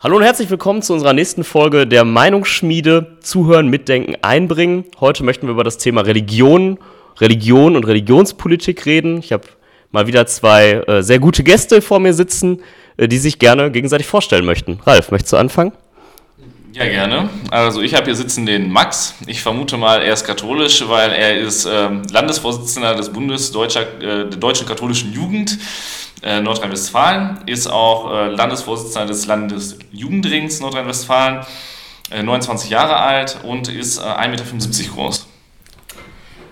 Hallo und herzlich willkommen zu unserer nächsten Folge der Meinungsschmiede Zuhören, Mitdenken, Einbringen. Heute möchten wir über das Thema Religion, Religion und Religionspolitik reden. Ich habe mal wieder zwei äh, sehr gute Gäste vor mir sitzen, äh, die sich gerne gegenseitig vorstellen möchten. Ralf, möchtest du anfangen? Ja, gerne. Also ich habe hier sitzen den Max. Ich vermute mal, er ist katholisch, weil er ist ähm, Landesvorsitzender des Bundes Deutscher, äh, der Deutschen Katholischen Jugend äh, Nordrhein-Westfalen, ist auch äh, Landesvorsitzender des Landesjugendrings Nordrhein-Westfalen, äh, 29 Jahre alt und ist 1,75 Meter groß.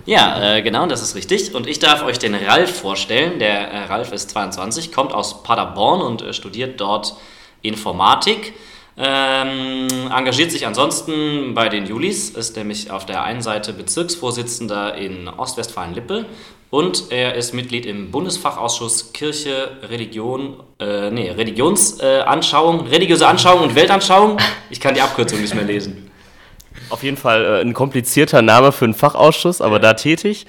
Ja, äh, genau, das ist richtig. Und ich darf euch den Ralf vorstellen. Der äh, Ralf ist 22, kommt aus Paderborn und äh, studiert dort Informatik. Ähm, engagiert sich ansonsten bei den Julis, ist nämlich auf der einen Seite Bezirksvorsitzender in Ostwestfalen-Lippe und er ist Mitglied im Bundesfachausschuss Kirche, Religion, äh, nee, Religionsanschauung, religiöse Anschauung und Weltanschauung. Ich kann die Abkürzung nicht mehr lesen. Auf jeden Fall äh, ein komplizierter Name für einen Fachausschuss, aber ja. da tätig.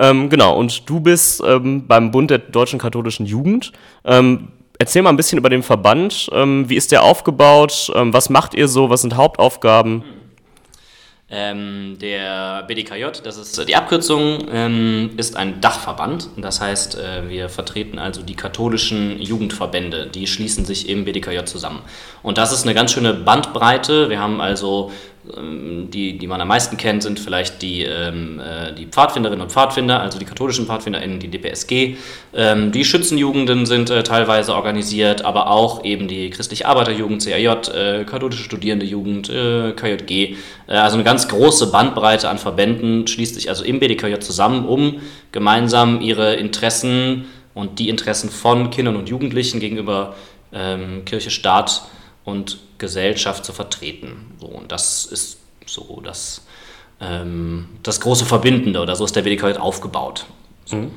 Ähm, genau, und du bist ähm, beim Bund der Deutschen Katholischen Jugend. Ähm, Erzähl mal ein bisschen über den Verband. Ähm, wie ist der aufgebaut? Ähm, was macht ihr so? Was sind Hauptaufgaben? Ähm, der BDKJ, das ist die Abkürzung, ähm, ist ein Dachverband. Das heißt, äh, wir vertreten also die katholischen Jugendverbände. Die schließen sich im BDKJ zusammen. Und das ist eine ganz schöne Bandbreite. Wir haben also die, die man am meisten kennt, sind vielleicht die, ähm, äh, die Pfadfinderinnen und Pfadfinder, also die katholischen PfadfinderInnen, die DPSG. Ähm, die Schützenjugenden sind äh, teilweise organisiert, aber auch eben die christliche Arbeiterjugend, CAJ, äh, katholische Studierendejugend, äh, KJG. Äh, also eine ganz große Bandbreite an Verbänden schließt sich also im BDKJ zusammen, um gemeinsam ihre Interessen und die Interessen von Kindern und Jugendlichen gegenüber ähm, Kirche, Staat und Gesellschaft zu vertreten. So, und das ist so das, ähm, das große Verbindende oder so ist der WDK aufgebaut. So. Mhm.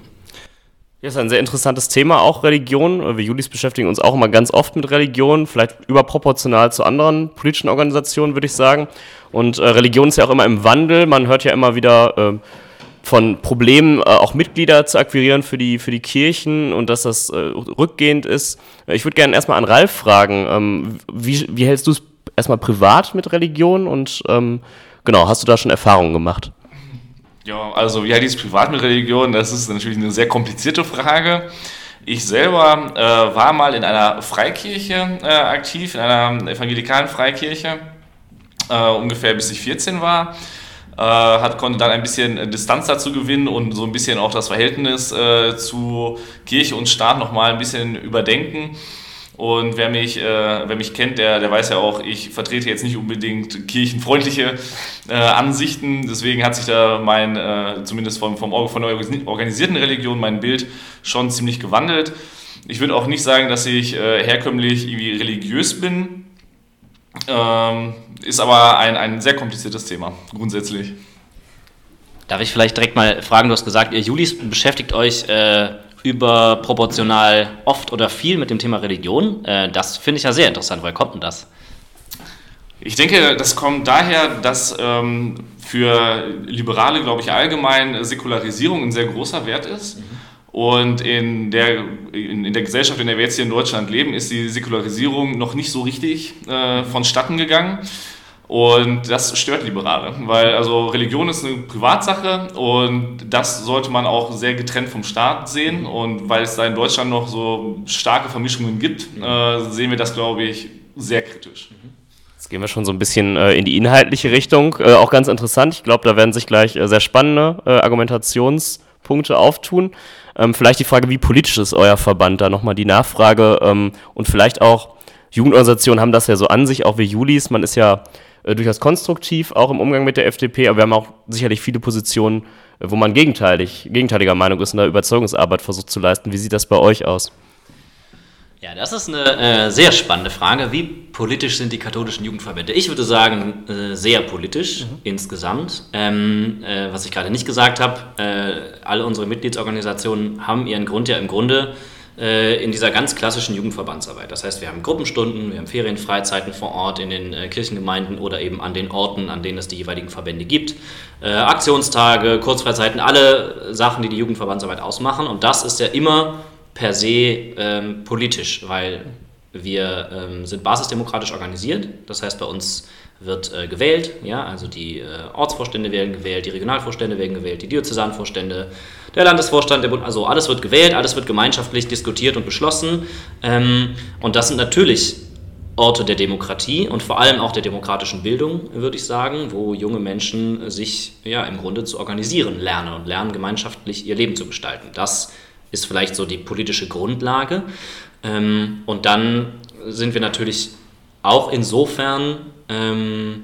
Ja, ist ein sehr interessantes Thema, auch Religion. Wir Julis beschäftigen uns auch immer ganz oft mit Religion, vielleicht überproportional zu anderen politischen Organisationen, würde ich sagen. Und äh, Religion ist ja auch immer im Wandel. Man hört ja immer wieder äh, von Problemen, äh, auch Mitglieder zu akquirieren für die, für die Kirchen und dass das äh, rückgehend ist. Ich würde gerne erstmal an Ralf fragen, ähm, wie, wie hältst du es erstmal privat mit Religion und ähm, genau, hast du da schon Erfahrungen gemacht? Ja, also wie halte ich es privat mit Religion? Das ist natürlich eine sehr komplizierte Frage. Ich selber äh, war mal in einer Freikirche äh, aktiv, in einer evangelikalen Freikirche, äh, ungefähr bis ich 14 war äh, hat, konnte dann ein bisschen Distanz dazu gewinnen und so ein bisschen auch das Verhältnis äh, zu Kirche und Staat nochmal ein bisschen überdenken. Und wer mich, äh, wer mich kennt, der, der weiß ja auch, ich vertrete jetzt nicht unbedingt kirchenfreundliche äh, Ansichten. Deswegen hat sich da mein, äh, zumindest vom, vom, von der organisierten Religion, mein Bild schon ziemlich gewandelt. Ich würde auch nicht sagen, dass ich äh, herkömmlich irgendwie religiös bin. Ähm, ist aber ein, ein sehr kompliziertes Thema, grundsätzlich. Darf ich vielleicht direkt mal fragen, du hast gesagt, ihr Julis beschäftigt euch äh, überproportional oft oder viel mit dem Thema Religion. Äh, das finde ich ja sehr interessant. Woher kommt denn das? Ich denke, das kommt daher, dass ähm, für Liberale, glaube ich, allgemein Säkularisierung ein sehr großer Wert ist. Mhm. Und in der, in, in, der Gesellschaft, in der wir jetzt hier in Deutschland leben, ist die Säkularisierung noch nicht so richtig äh, vonstatten gegangen. Und das stört Liberale, weil also Religion ist eine Privatsache und das sollte man auch sehr getrennt vom Staat sehen. Und weil es da in Deutschland noch so starke Vermischungen gibt, äh, sehen wir das, glaube ich, sehr kritisch. Jetzt gehen wir schon so ein bisschen äh, in die inhaltliche Richtung. Äh, auch ganz interessant. Ich glaube, da werden sich gleich äh, sehr spannende äh, Argumentationspunkte auftun. Ähm, vielleicht die Frage, wie politisch ist euer Verband? Da nochmal die Nachfrage ähm, und vielleicht auch, Jugendorganisationen haben das ja so an sich, auch wie Julis. Man ist ja äh, durchaus konstruktiv, auch im Umgang mit der FDP, aber wir haben auch sicherlich viele Positionen, äh, wo man gegenteilig, gegenteiliger Meinung ist und da Überzeugungsarbeit versucht zu leisten. Wie sieht das bei euch aus? Ja, das ist eine äh, sehr spannende Frage. Wie politisch sind die katholischen Jugendverbände? Ich würde sagen, äh, sehr politisch mhm. insgesamt. Ähm, äh, was ich gerade nicht gesagt habe, äh, alle unsere Mitgliedsorganisationen haben ihren Grund ja im Grunde äh, in dieser ganz klassischen Jugendverbandsarbeit. Das heißt, wir haben Gruppenstunden, wir haben Ferienfreizeiten vor Ort in den äh, Kirchengemeinden oder eben an den Orten, an denen es die jeweiligen Verbände gibt. Aktionstage, Kurzfreizeiten, alle Sachen, die die Jugendverbandsarbeit ausmachen. Und das ist ja immer per se ähm, politisch, weil wir ähm, sind basisdemokratisch organisiert, das heißt bei uns wird äh, gewählt, ja, also die äh, Ortsvorstände werden gewählt, die Regionalvorstände werden gewählt, die Diözesanvorstände, der Landesvorstand, der Bund, also alles wird gewählt, alles wird gemeinschaftlich diskutiert und beschlossen. Ähm, und das sind natürlich Orte der Demokratie und vor allem auch der demokratischen Bildung, würde ich sagen, wo junge Menschen sich ja im Grunde zu organisieren lernen und lernen, gemeinschaftlich ihr Leben zu gestalten. Das ist vielleicht so die politische Grundlage. Ähm, und dann sind wir natürlich auch insofern ähm,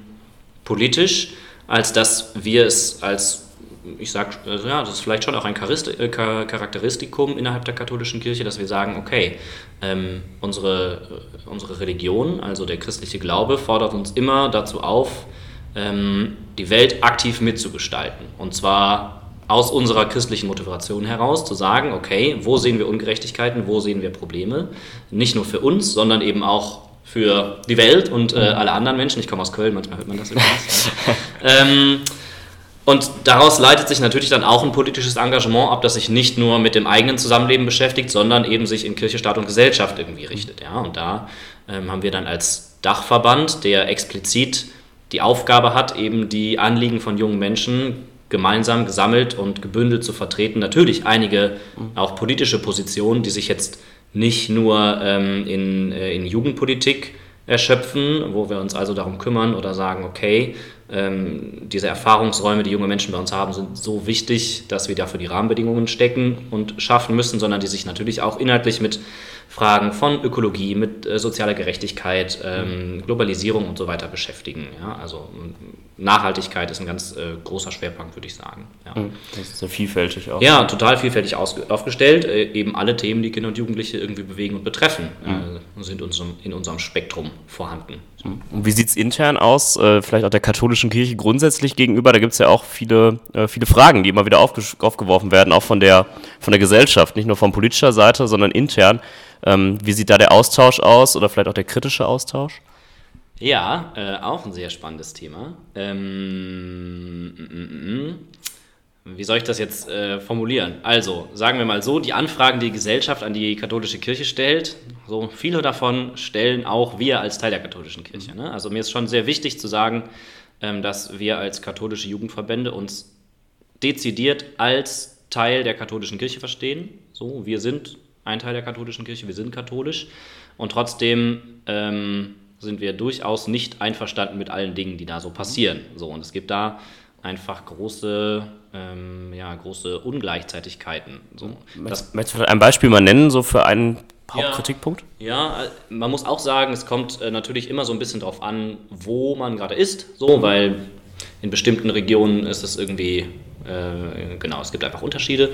politisch, als dass wir es als ich sage, also ja, das ist vielleicht schon auch ein äh, Charakteristikum innerhalb der katholischen Kirche, dass wir sagen, okay, ähm, unsere, äh, unsere Religion, also der christliche Glaube, fordert uns immer dazu auf, ähm, die Welt aktiv mitzugestalten. Und zwar aus unserer christlichen Motivation heraus zu sagen, okay, wo sehen wir Ungerechtigkeiten, wo sehen wir Probleme, nicht nur für uns, sondern eben auch für die Welt und äh, alle anderen Menschen. Ich komme aus Köln, manchmal hört man das übrigens. ähm, und daraus leitet sich natürlich dann auch ein politisches Engagement ab, das sich nicht nur mit dem eigenen Zusammenleben beschäftigt, sondern eben sich in Kirche, Staat und Gesellschaft irgendwie richtet. Ja? Und da ähm, haben wir dann als Dachverband, der explizit die Aufgabe hat, eben die Anliegen von jungen Menschen gemeinsam gesammelt und gebündelt zu vertreten. Natürlich einige auch politische Positionen, die sich jetzt nicht nur ähm, in, äh, in Jugendpolitik erschöpfen, wo wir uns also darum kümmern oder sagen, okay, ähm, diese Erfahrungsräume, die junge Menschen bei uns haben, sind so wichtig, dass wir dafür die Rahmenbedingungen stecken und schaffen müssen, sondern die sich natürlich auch inhaltlich mit Fragen von Ökologie, mit äh, sozialer Gerechtigkeit, ähm, Globalisierung und so weiter beschäftigen. Ja? Also Nachhaltigkeit ist ein ganz äh, großer Schwerpunkt, würde ich sagen. Ja. Hm, das ist so vielfältig auch. Ja, total vielfältig aufgestellt. Äh, eben alle Themen, die Kinder und Jugendliche irgendwie bewegen und betreffen, mhm. sind unserem, in unserem Spektrum vorhanden. Hm. Und wie sieht es intern aus, äh, vielleicht auch der katholischen Kirche grundsätzlich gegenüber? Da gibt es ja auch viele, äh, viele Fragen, die immer wieder aufgeworfen werden, auch von der, von der Gesellschaft, nicht nur von politischer Seite, sondern intern. Ähm, wie sieht da der Austausch aus oder vielleicht auch der kritische Austausch? Ja, äh, auch ein sehr spannendes Thema. Ähm, mm, mm, mm. Wie soll ich das jetzt äh, formulieren? Also, sagen wir mal so, die Anfragen, die die Gesellschaft an die katholische Kirche stellt, so viele davon stellen auch wir als Teil der katholischen Kirche. Ne? Also mir ist schon sehr wichtig zu sagen, ähm, dass wir als katholische Jugendverbände uns dezidiert als Teil der katholischen Kirche verstehen. So, wir sind ein Teil der katholischen Kirche, wir sind katholisch und trotzdem ähm, sind wir durchaus nicht einverstanden mit allen Dingen, die da so passieren. So, und es gibt da einfach große, ähm, ja, große Ungleichzeitigkeiten. So, das, Möchtest du ein Beispiel mal nennen, so für einen Hauptkritikpunkt? Ja, ja, man muss auch sagen, es kommt äh, natürlich immer so ein bisschen darauf an, wo man gerade ist, so, weil in bestimmten Regionen ist es irgendwie äh, genau, es gibt einfach Unterschiede.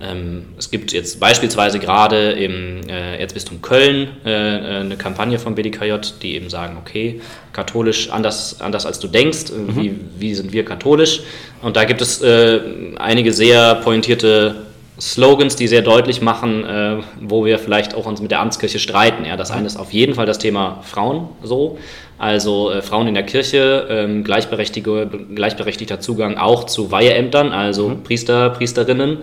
Ähm, es gibt jetzt beispielsweise gerade im äh, Erzbistum Köln äh, eine Kampagne vom BDKJ, die eben sagen, okay, katholisch anders, anders als du denkst, mhm. wie, wie sind wir katholisch? Und da gibt es einige sehr pointierte Slogans, die sehr deutlich machen, äh, wo wir vielleicht auch uns mit der Amtskirche streiten. Ja, das eine ist auf jeden Fall das Thema Frauen so, also äh, Frauen in der Kirche, ähm, gleichberechtigter Zugang auch zu Weiheämtern, also mhm. Priester, Priesterinnen.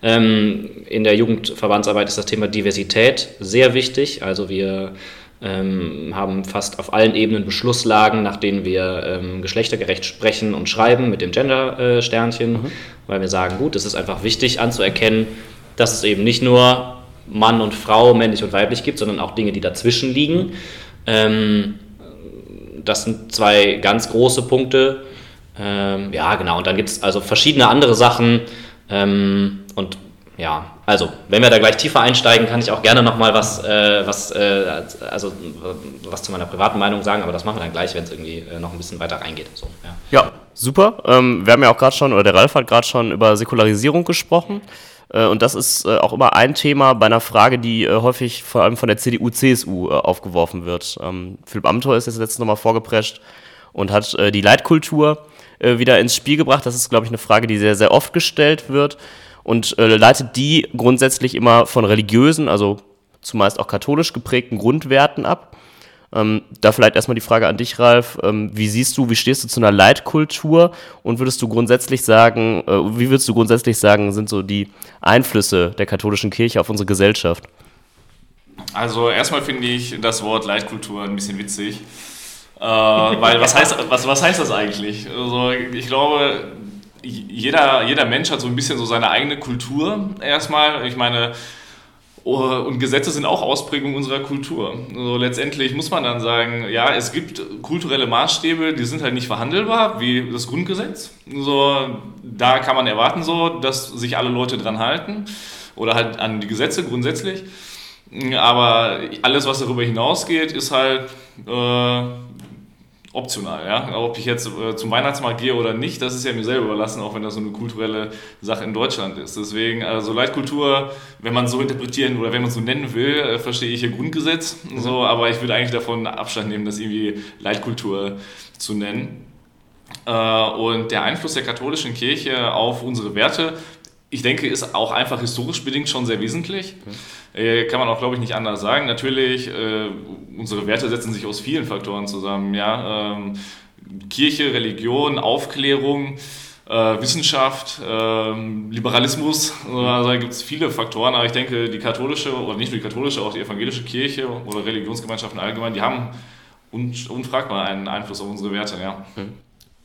Ähm, in der Jugendverbandsarbeit ist das Thema Diversität sehr wichtig. Also wir ähm, haben fast auf allen Ebenen Beschlusslagen, nach denen wir ähm, geschlechtergerecht sprechen und schreiben mit dem Gender-Sternchen, mhm. weil wir sagen, gut, es ist einfach wichtig anzuerkennen, dass es eben nicht nur Mann und Frau, männlich und weiblich gibt, sondern auch Dinge, die dazwischen liegen. Ähm, das sind zwei ganz große Punkte. Ähm, ja, genau, und dann gibt es also verschiedene andere Sachen. Ähm, und ja, also, wenn wir da gleich tiefer einsteigen, kann ich auch gerne nochmal was, äh, was, äh, also, was zu meiner privaten Meinung sagen, aber das machen wir dann gleich, wenn es irgendwie äh, noch ein bisschen weiter reingeht. So, ja. ja super. Ähm, wir haben ja auch gerade schon, oder der Ralf hat gerade schon über Säkularisierung gesprochen. Äh, und das ist äh, auch immer ein Thema bei einer Frage, die äh, häufig vor allem von der CDU, CSU aufgeworfen wird. Ähm, Philipp Amthor ist jetzt letztens nochmal vorgeprescht und hat die Leitkultur wieder ins Spiel gebracht. Das ist, glaube ich, eine Frage, die sehr, sehr oft gestellt wird und äh, leitet die grundsätzlich immer von religiösen, also zumeist auch katholisch geprägten Grundwerten ab. Ähm, da vielleicht erstmal die Frage an dich, Ralf. Ähm, wie siehst du, wie stehst du zu einer Leitkultur und würdest du grundsätzlich sagen, äh, wie würdest du grundsätzlich sagen, sind so die Einflüsse der katholischen Kirche auf unsere Gesellschaft? Also erstmal finde ich das Wort Leitkultur ein bisschen witzig. Äh, weil was heißt, was, was heißt das eigentlich? Also ich glaube, jeder, jeder Mensch hat so ein bisschen so seine eigene Kultur erstmal. Ich meine, und Gesetze sind auch Ausprägung unserer Kultur. Also letztendlich muss man dann sagen, ja, es gibt kulturelle Maßstäbe, die sind halt nicht verhandelbar, wie das Grundgesetz. So, da kann man erwarten, so, dass sich alle Leute dran halten oder halt an die Gesetze grundsätzlich. Aber alles, was darüber hinausgeht, ist halt äh, optional. Ja? Ob ich jetzt äh, zum Weihnachtsmarkt gehe oder nicht, das ist ja mir selber überlassen, auch wenn das so eine kulturelle Sache in Deutschland ist. Deswegen, also Leitkultur, wenn man so interpretieren oder wenn man so nennen will, äh, verstehe ich hier Grundgesetz. Mhm. So, aber ich würde eigentlich davon Abstand nehmen, das irgendwie Leitkultur zu nennen. Äh, und der Einfluss der katholischen Kirche auf unsere Werte, ich denke, ist auch einfach historisch bedingt schon sehr wesentlich. Okay. Äh, kann man auch, glaube ich, nicht anders sagen. Natürlich, äh, unsere Werte setzen sich aus vielen Faktoren zusammen. Ja? Ähm, Kirche, Religion, Aufklärung, äh, Wissenschaft, ähm, Liberalismus. Also da gibt es viele Faktoren, aber ich denke, die katholische, oder nicht nur die katholische, auch die evangelische Kirche oder Religionsgemeinschaften allgemein, die haben unfragbar einen Einfluss auf unsere Werte. Ja. Hm.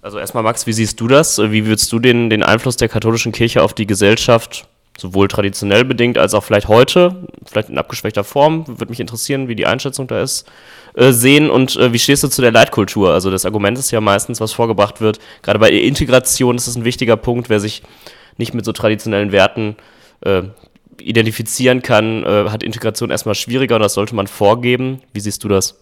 Also erstmal, Max, wie siehst du das? Wie würdest du den, den Einfluss der katholischen Kirche auf die Gesellschaft sowohl traditionell bedingt als auch vielleicht heute, vielleicht in abgeschwächter Form, würde mich interessieren, wie die Einschätzung da ist, äh, sehen und äh, wie stehst du zu der Leitkultur? Also das Argument ist ja meistens, was vorgebracht wird, gerade bei Integration ist das ein wichtiger Punkt, wer sich nicht mit so traditionellen Werten äh, identifizieren kann, äh, hat Integration erstmal schwieriger und das sollte man vorgeben. Wie siehst du das?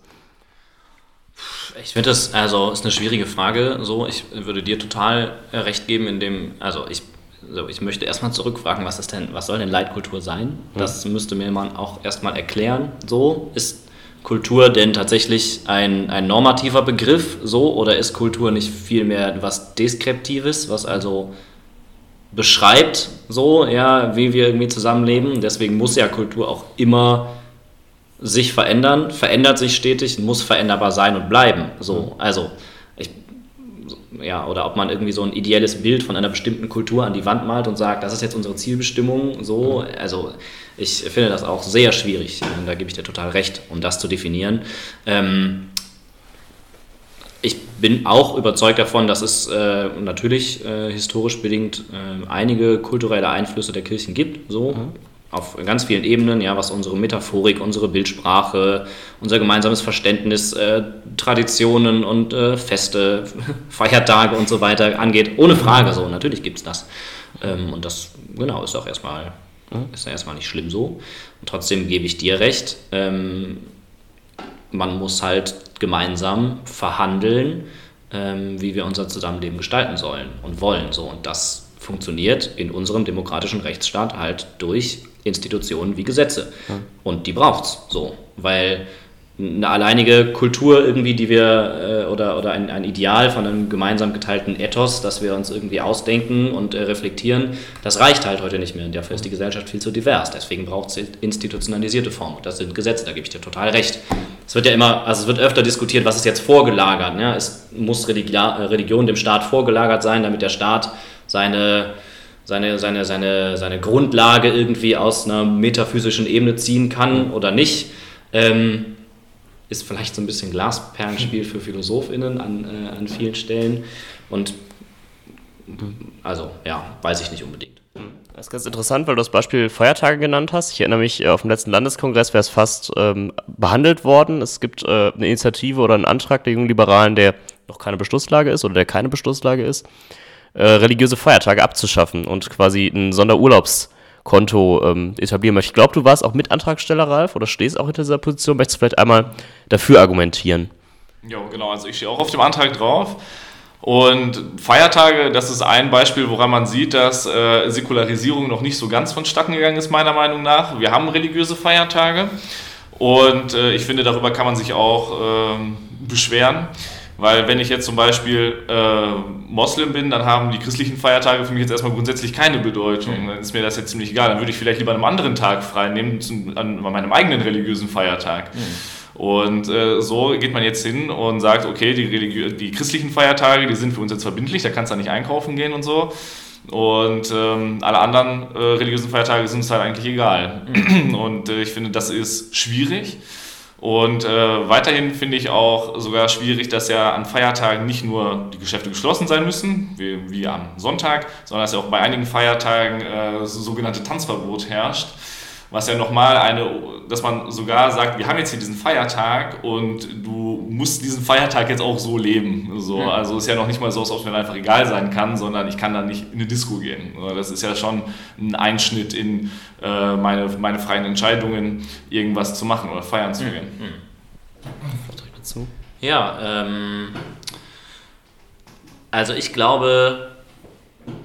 Ich finde das, also ist eine schwierige Frage. So, ich würde dir total äh, recht geben, in dem, also ich so, ich möchte erstmal zurückfragen, was ist denn, was soll denn Leitkultur sein? Das müsste mir man auch erstmal erklären. So, ist Kultur denn tatsächlich ein, ein normativer Begriff so oder ist Kultur nicht vielmehr was Deskriptives, was also beschreibt so, ja, wie wir irgendwie zusammenleben? Deswegen muss ja Kultur auch immer sich verändern, verändert sich stetig, muss veränderbar sein und bleiben. So, also ja, oder ob man irgendwie so ein ideelles Bild von einer bestimmten Kultur an die Wand malt und sagt, das ist jetzt unsere Zielbestimmung, so, also ich finde das auch sehr schwierig, da gebe ich dir total recht, um das zu definieren. Ähm, ich bin auch überzeugt davon, dass es äh, natürlich äh, historisch bedingt äh, einige kulturelle Einflüsse der Kirchen gibt, so. Mhm auf ganz vielen Ebenen, ja, was unsere Metaphorik, unsere Bildsprache, unser gemeinsames Verständnis, äh, Traditionen und äh, Feste, Feiertage und so weiter angeht. Ohne Frage so, natürlich gibt es das. Ähm, und das, genau, ist auch erstmal, mhm. ist erstmal nicht schlimm so. Und trotzdem gebe ich dir recht, ähm, man muss halt gemeinsam verhandeln, ähm, wie wir unser Zusammenleben gestalten sollen und wollen. So. Und das funktioniert in unserem demokratischen Rechtsstaat halt durch Institutionen wie Gesetze. Ja. Und die braucht es so, weil eine alleinige Kultur irgendwie, die wir, äh, oder, oder ein, ein Ideal von einem gemeinsam geteilten Ethos, das wir uns irgendwie ausdenken und äh, reflektieren, das reicht halt heute nicht mehr. Und dafür ist die Gesellschaft viel zu divers. Deswegen braucht es institutionalisierte Formen. Das sind Gesetze, da gebe ich dir total recht. Es wird ja immer, also es wird öfter diskutiert, was ist jetzt vorgelagert. Ja? Es muss Religion dem Staat vorgelagert sein, damit der Staat seine seine, seine, seine, seine Grundlage irgendwie aus einer metaphysischen Ebene ziehen kann oder nicht. Ähm, ist vielleicht so ein bisschen Glasperlenspiel für PhilosophInnen an, äh, an vielen Stellen. Und also, ja, weiß ich nicht unbedingt. Das ist ganz interessant, weil du das Beispiel Feiertage genannt hast. Ich erinnere mich, äh, auf dem letzten Landeskongress wäre es fast ähm, behandelt worden. Es gibt äh, eine Initiative oder einen Antrag der Jungen Liberalen, der noch keine Beschlusslage ist oder der keine Beschlusslage ist, äh, religiöse Feiertage abzuschaffen und quasi ein Sonderurlaubskonto ähm, etablieren möchte. Ich glaube, du warst auch Mitantragsteller, Ralf, oder stehst auch hinter dieser Position. Möchtest du vielleicht einmal dafür argumentieren? Ja, genau. Also ich stehe auch auf dem Antrag drauf. Und Feiertage, das ist ein Beispiel, woran man sieht, dass äh, Säkularisierung noch nicht so ganz vonstatten gegangen ist, meiner Meinung nach. Wir haben religiöse Feiertage und äh, ich finde, darüber kann man sich auch äh, beschweren. Weil wenn ich jetzt zum Beispiel äh, Moslem bin, dann haben die christlichen Feiertage für mich jetzt erstmal grundsätzlich keine Bedeutung. Dann ist mir das jetzt ziemlich egal. Dann würde ich vielleicht lieber an einem anderen Tag frei nehmen, zum, an meinem eigenen religiösen Feiertag. Mhm. Und äh, so geht man jetzt hin und sagt, okay, die, die, christlichen Feiertage, die sind für uns jetzt verbindlich, da kannst du nicht einkaufen gehen und so. Und ähm, alle anderen äh, religiösen Feiertage sind uns halt eigentlich egal. Mhm. Und äh, ich finde, das ist schwierig. Und äh, weiterhin finde ich auch sogar schwierig, dass ja an Feiertagen nicht nur die Geschäfte geschlossen sein müssen, wie, wie am Sonntag, sondern dass ja auch bei einigen Feiertagen äh, so sogenannte Tanzverbot herrscht was ja nochmal eine, dass man sogar sagt, wir haben jetzt hier diesen Feiertag und du musst diesen Feiertag jetzt auch so leben. So, ja. Also ist ja noch nicht mal so, als ob es mir einfach egal sein kann, sondern ich kann dann nicht in eine Disco gehen. Das ist ja schon ein Einschnitt in äh, meine, meine freien Entscheidungen, irgendwas zu machen oder feiern zu gehen. Mhm. Ja, ähm, also ich glaube,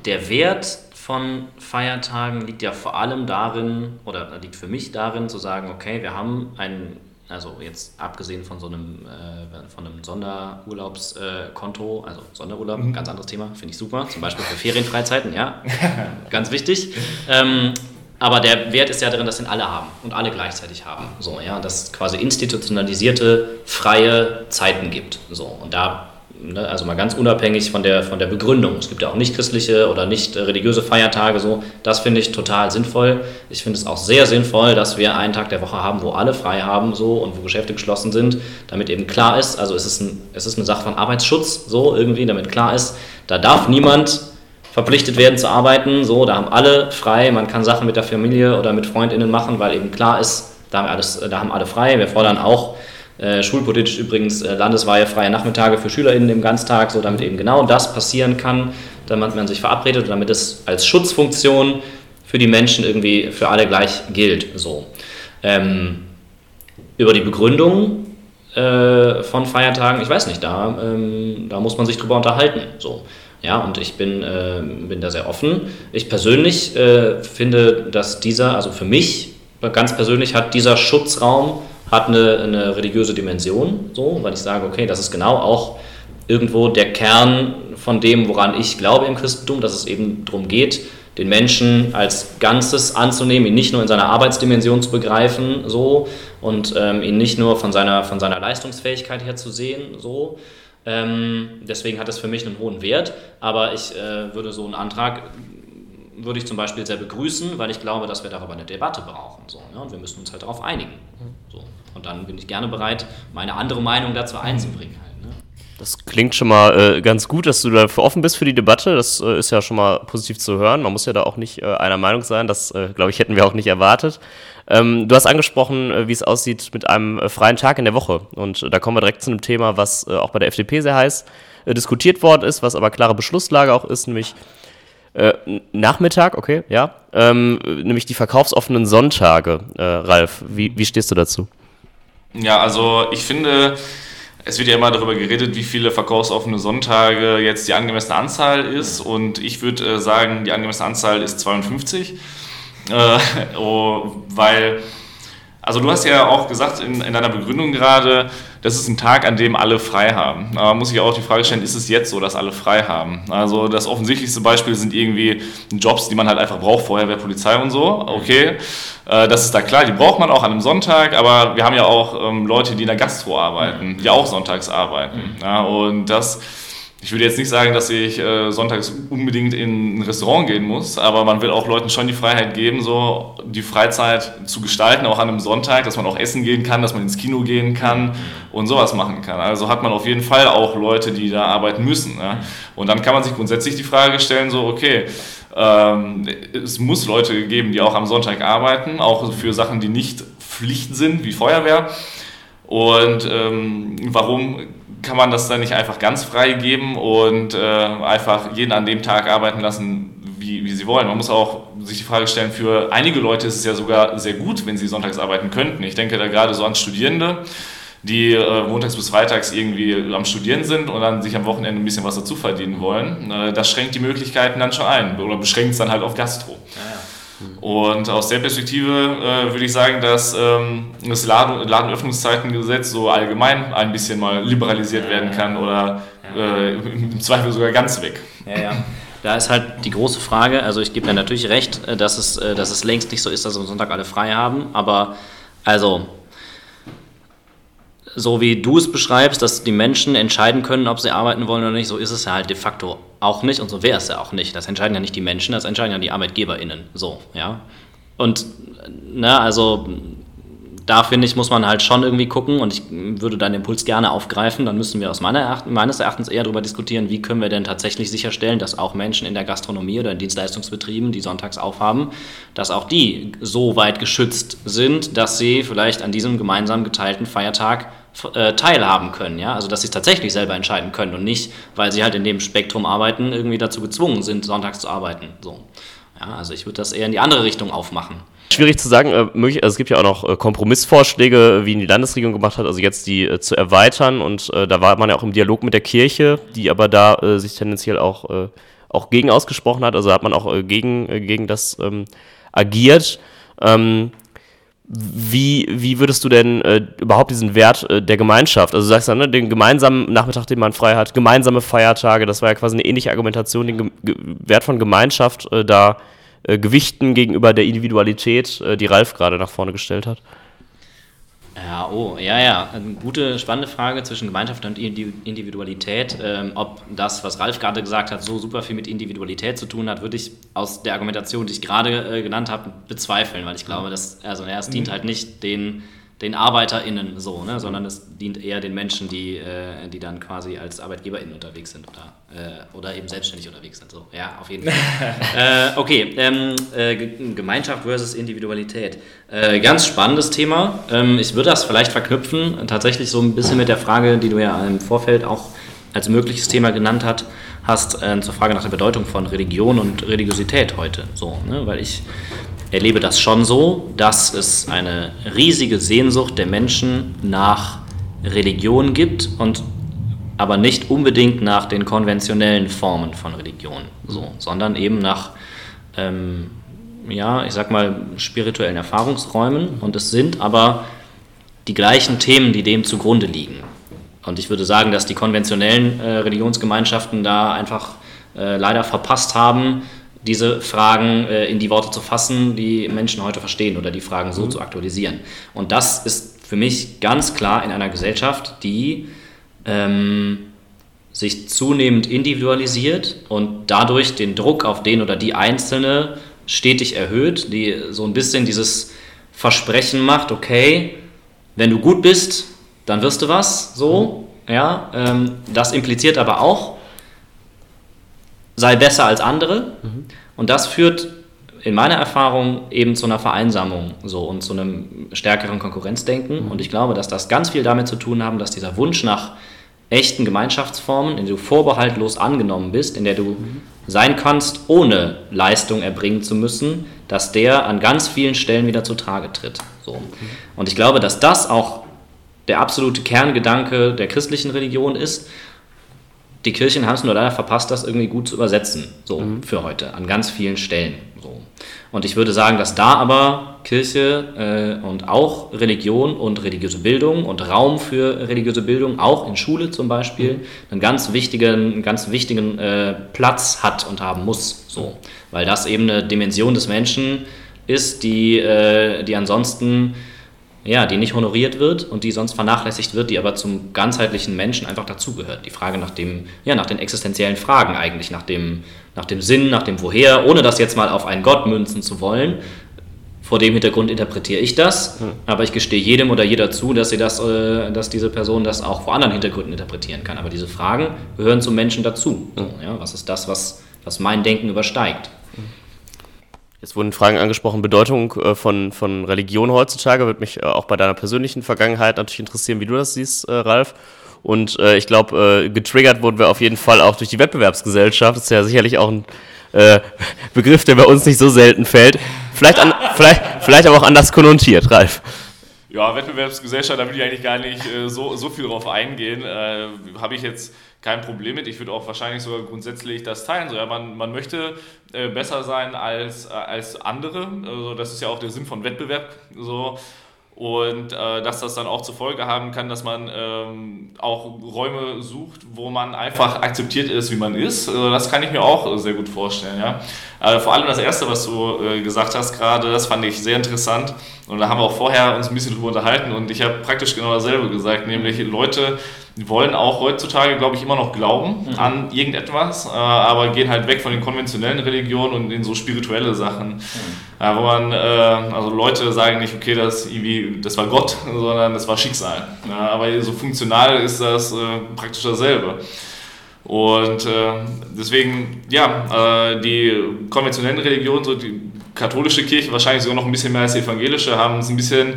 der Wert von Feiertagen liegt ja vor allem darin, oder liegt für mich darin, zu sagen, okay, wir haben ein, also jetzt abgesehen von so einem, äh, von einem Sonderurlaubskonto, also Sonderurlaub, mhm. ganz anderes Thema, finde ich super, zum Beispiel für Ferienfreizeiten, ja, ganz wichtig. Ähm, aber der Wert ist ja darin, dass den alle haben und alle gleichzeitig haben. So, ja, dass es quasi institutionalisierte, freie Zeiten gibt. So, und da Ne, also mal ganz unabhängig von der, von der Begründung. Es gibt ja auch nicht christliche oder nicht religiöse Feiertage so. Das finde ich total sinnvoll. Ich finde es auch sehr sinnvoll, dass wir einen Tag der Woche haben, wo alle frei haben so und wo Geschäfte geschlossen sind, damit eben klar ist, also es ist, ein, es ist eine Sache von Arbeitsschutz so irgendwie, damit klar ist, da darf niemand verpflichtet werden zu arbeiten, so, da haben alle frei, man kann Sachen mit der Familie oder mit FreundInnen machen, weil eben klar ist, da haben, alles, da haben alle frei. Wir fordern auch äh, schulpolitisch übrigens äh, landesweite freie Nachmittage für SchülerInnen im Ganztag, so damit eben genau das passieren kann, damit man sich verabredet damit es als Schutzfunktion für die Menschen irgendwie für alle gleich gilt. So. Ähm, über die Begründung äh, von Feiertagen, ich weiß nicht, da, ähm, da muss man sich drüber unterhalten. So. Ja, und ich bin, äh, bin da sehr offen. Ich persönlich äh, finde, dass dieser, also für mich ganz persönlich hat dieser Schutzraum hat eine, eine religiöse Dimension, so, weil ich sage, okay, das ist genau auch irgendwo der Kern von dem, woran ich glaube im Christentum, dass es eben darum geht, den Menschen als Ganzes anzunehmen, ihn nicht nur in seiner Arbeitsdimension zu begreifen, so und ähm, ihn nicht nur von seiner, von seiner Leistungsfähigkeit her zu sehen, so. Ähm, deswegen hat es für mich einen hohen Wert, aber ich äh, würde so einen Antrag würde ich zum Beispiel sehr begrüßen, weil ich glaube, dass wir darüber eine Debatte brauchen. So, ja, und wir müssen uns halt darauf einigen. Und dann bin ich gerne bereit, meine andere Meinung dazu einzubringen. Halt, ne? Das klingt schon mal äh, ganz gut, dass du dafür offen bist für die Debatte. Das äh, ist ja schon mal positiv zu hören. Man muss ja da auch nicht äh, einer Meinung sein. Das, äh, glaube ich, hätten wir auch nicht erwartet. Ähm, du hast angesprochen, äh, wie es aussieht mit einem äh, freien Tag in der Woche. Und da kommen wir direkt zu einem Thema, was auch bei der FDP sehr heiß diskutiert worden ist, was aber klare Beschlusslage auch ist, nämlich Nachmittag, okay, ja. Ähm, nämlich die verkaufsoffenen Sonntage. Äh, Ralf, wie, wie stehst du dazu? Ja, also ich finde, es wird ja immer darüber geredet, wie viele verkaufsoffene Sonntage jetzt die angemessene Anzahl ist. Und ich würde äh, sagen, die angemessene Anzahl ist 52. Äh, oh, weil also du hast ja auch gesagt in, in deiner Begründung gerade, das ist ein Tag, an dem alle frei haben. Aber man muss sich auch die Frage stellen, ist es jetzt so, dass alle frei haben? Also das offensichtlichste Beispiel sind irgendwie Jobs, die man halt einfach braucht, Feuerwehr, Polizei und so. Okay, äh, das ist da klar, die braucht man auch an einem Sonntag, aber wir haben ja auch ähm, Leute, die in der Gastro arbeiten, die auch sonntags arbeiten. Ja, und das ich würde jetzt nicht sagen, dass ich äh, sonntags unbedingt in ein Restaurant gehen muss, aber man will auch Leuten schon die Freiheit geben, so die Freizeit zu gestalten, auch an einem Sonntag, dass man auch essen gehen kann, dass man ins Kino gehen kann und sowas machen kann. Also hat man auf jeden Fall auch Leute, die da arbeiten müssen. Ne? Und dann kann man sich grundsätzlich die Frage stellen, so, okay, ähm, es muss Leute geben, die auch am Sonntag arbeiten, auch für Sachen, die nicht Pflicht sind, wie Feuerwehr. Und ähm, warum kann man das dann nicht einfach ganz frei geben und äh, einfach jeden an dem Tag arbeiten lassen, wie, wie sie wollen. Man muss auch sich die Frage stellen, für einige Leute ist es ja sogar sehr gut, wenn sie sonntags arbeiten könnten. Ich denke da gerade so an Studierende, die äh, montags bis freitags irgendwie am Studieren sind und dann sich am Wochenende ein bisschen was dazu verdienen wollen. Äh, das schränkt die Möglichkeiten dann schon ein oder beschränkt es dann halt auf Gastro. Ja, ja. Und aus der Perspektive äh, würde ich sagen, dass ähm, das Laden Ladenöffnungszeitengesetz so allgemein ein bisschen mal liberalisiert ja, werden kann oder äh, im Zweifel sogar ganz weg. Ja, ja. Da ist halt die große Frage, also ich gebe dir natürlich recht, äh, dass es, äh, dass es längst nicht so ist, dass wir am Sonntag alle frei haben, aber also so wie du es beschreibst, dass die Menschen entscheiden können, ob sie arbeiten wollen oder nicht, so ist es ja halt de facto auch nicht und so wäre es ja auch nicht. Das entscheiden ja nicht die Menschen, das entscheiden ja die ArbeitgeberInnen. So, ja. Und, ne, also da finde ich, muss man halt schon irgendwie gucken und ich würde deinen Impuls gerne aufgreifen. Dann müssen wir aus Eracht, meines Erachtens eher darüber diskutieren, wie können wir denn tatsächlich sicherstellen, dass auch Menschen in der Gastronomie oder in Dienstleistungsbetrieben, die sonntags aufhaben, dass auch die so weit geschützt sind, dass sie vielleicht an diesem gemeinsam geteilten Feiertag äh, teilhaben können. Ja? Also dass sie es tatsächlich selber entscheiden können und nicht, weil sie halt in dem Spektrum arbeiten, irgendwie dazu gezwungen sind, sonntags zu arbeiten. So. Ja, also ich würde das eher in die andere Richtung aufmachen. Schwierig zu sagen, äh, möglich, also es gibt ja auch noch äh, Kompromissvorschläge, wie ihn die Landesregierung gemacht hat, also jetzt die äh, zu erweitern und äh, da war man ja auch im Dialog mit der Kirche, die aber da äh, sich tendenziell auch, auch gegen ausgesprochen hat, also hat man auch gegen, gegen das ähm, agiert. Ähm, wie, wie würdest du denn äh, überhaupt diesen Wert äh, der Gemeinschaft, also du sagst dann, ne, den gemeinsamen Nachmittag, den man frei hat, gemeinsame Feiertage, das war ja quasi eine ähnliche Argumentation, den Ge Wert von Gemeinschaft äh, da äh, Gewichten gegenüber der Individualität, äh, die Ralf gerade nach vorne gestellt hat? Ja, oh, ja, ja. Eine gute, spannende Frage zwischen Gemeinschaft und Individualität. Ähm, ob das, was Ralf gerade gesagt hat, so super viel mit Individualität zu tun hat, würde ich aus der Argumentation, die ich gerade äh, genannt habe, bezweifeln, weil ich glaube, dass, also, ja, es dient mhm. halt nicht den den ArbeiterInnen so, ne? sondern es dient eher den Menschen, die, äh, die dann quasi als ArbeitgeberInnen unterwegs sind oder, äh, oder eben selbstständig unterwegs sind. So, ja, auf jeden Fall. äh, okay, ähm, äh, Gemeinschaft versus Individualität. Äh, ganz spannendes Thema. Ähm, ich würde das vielleicht verknüpfen, tatsächlich so ein bisschen mit der Frage, die du ja im Vorfeld auch als mögliches Thema genannt hat, hast, äh, zur Frage nach der Bedeutung von Religion und Religiosität heute. So, ne? Weil ich erlebe das schon so, dass es eine riesige Sehnsucht der Menschen nach Religion gibt und aber nicht unbedingt nach den konventionellen Formen von Religion, so, sondern eben nach, ähm, ja, ich sag mal, spirituellen Erfahrungsräumen. Und es sind aber die gleichen Themen, die dem zugrunde liegen. Und ich würde sagen, dass die konventionellen äh, Religionsgemeinschaften da einfach äh, leider verpasst haben, diese Fragen äh, in die Worte zu fassen, die Menschen heute verstehen oder die Fragen so mhm. zu aktualisieren. Und das ist für mich ganz klar in einer Gesellschaft, die ähm, sich zunehmend individualisiert und dadurch den Druck auf den oder die Einzelne stetig erhöht, die so ein bisschen dieses Versprechen macht, okay, wenn du gut bist, dann wirst du was, so, mhm. ja, ähm, das impliziert aber auch, sei besser als andere. Mhm. Und das führt in meiner Erfahrung eben zu einer Vereinsamung so und zu einem stärkeren Konkurrenzdenken. Mhm. Und ich glaube, dass das ganz viel damit zu tun haben, dass dieser Wunsch nach echten Gemeinschaftsformen, in der du vorbehaltlos angenommen bist, in der du mhm. sein kannst, ohne Leistung erbringen zu müssen, dass der an ganz vielen Stellen wieder zutage tritt. So. Mhm. Und ich glaube, dass das auch der absolute Kerngedanke der christlichen Religion ist die Kirchen haben es nur leider verpasst, das irgendwie gut zu übersetzen, so mhm. für heute, an ganz vielen Stellen. So. Und ich würde sagen, dass da aber Kirche äh, und auch Religion und religiöse Bildung und Raum für religiöse Bildung, auch in Schule zum Beispiel, mhm. einen ganz wichtigen, ganz wichtigen äh, Platz hat und haben muss. So. Weil das eben eine Dimension des Menschen ist, die, äh, die ansonsten ja, die nicht honoriert wird und die sonst vernachlässigt wird, die aber zum ganzheitlichen Menschen einfach dazugehört. Die Frage nach dem, ja, nach den existenziellen Fragen eigentlich, nach dem, nach dem Sinn, nach dem Woher, ohne das jetzt mal auf einen Gott münzen zu wollen. Vor dem Hintergrund interpretiere ich das, hm. aber ich gestehe jedem oder jeder zu, dass, sie das, äh, dass diese Person das auch vor anderen Hintergründen interpretieren kann. Aber diese Fragen gehören zum Menschen dazu. Hm. ja, was ist das, was, was mein Denken übersteigt? Jetzt wurden Fragen angesprochen, Bedeutung äh, von, von Religion heutzutage. Würde mich äh, auch bei deiner persönlichen Vergangenheit natürlich interessieren, wie du das siehst, äh, Ralf. Und äh, ich glaube, äh, getriggert wurden wir auf jeden Fall auch durch die Wettbewerbsgesellschaft. Das ist ja sicherlich auch ein äh, Begriff, der bei uns nicht so selten fällt. Vielleicht, an, vielleicht, vielleicht aber auch anders konnotiert, Ralf. Ja, Wettbewerbsgesellschaft, da will ich eigentlich gar nicht so, so viel drauf eingehen. Habe ich jetzt kein Problem mit. Ich würde auch wahrscheinlich sogar grundsätzlich das teilen. So, ja, man, man möchte äh, besser sein als, äh, als andere. Also, das ist ja auch der Sinn von Wettbewerb. So. Und äh, dass das dann auch zur Folge haben kann, dass man ähm, auch Räume sucht, wo man einfach akzeptiert ist, wie man ist. Also das kann ich mir auch sehr gut vorstellen. Ja? Also vor allem das Erste, was du äh, gesagt hast gerade, das fand ich sehr interessant. Und da haben wir auch vorher uns ein bisschen drüber unterhalten und ich habe praktisch genau dasselbe gesagt, nämlich Leute, wollen auch heutzutage, glaube ich, immer noch glauben mhm. an irgendetwas, äh, aber gehen halt weg von den konventionellen Religionen und in so spirituelle Sachen, mhm. äh, wo man, äh, also Leute sagen nicht, okay, das, irgendwie, das war Gott, sondern das war Schicksal. Ja, aber so funktional ist das äh, praktisch dasselbe. Und äh, deswegen, ja, äh, die konventionellen Religionen, so die katholische Kirche, wahrscheinlich sogar noch ein bisschen mehr als die evangelische, haben es ein bisschen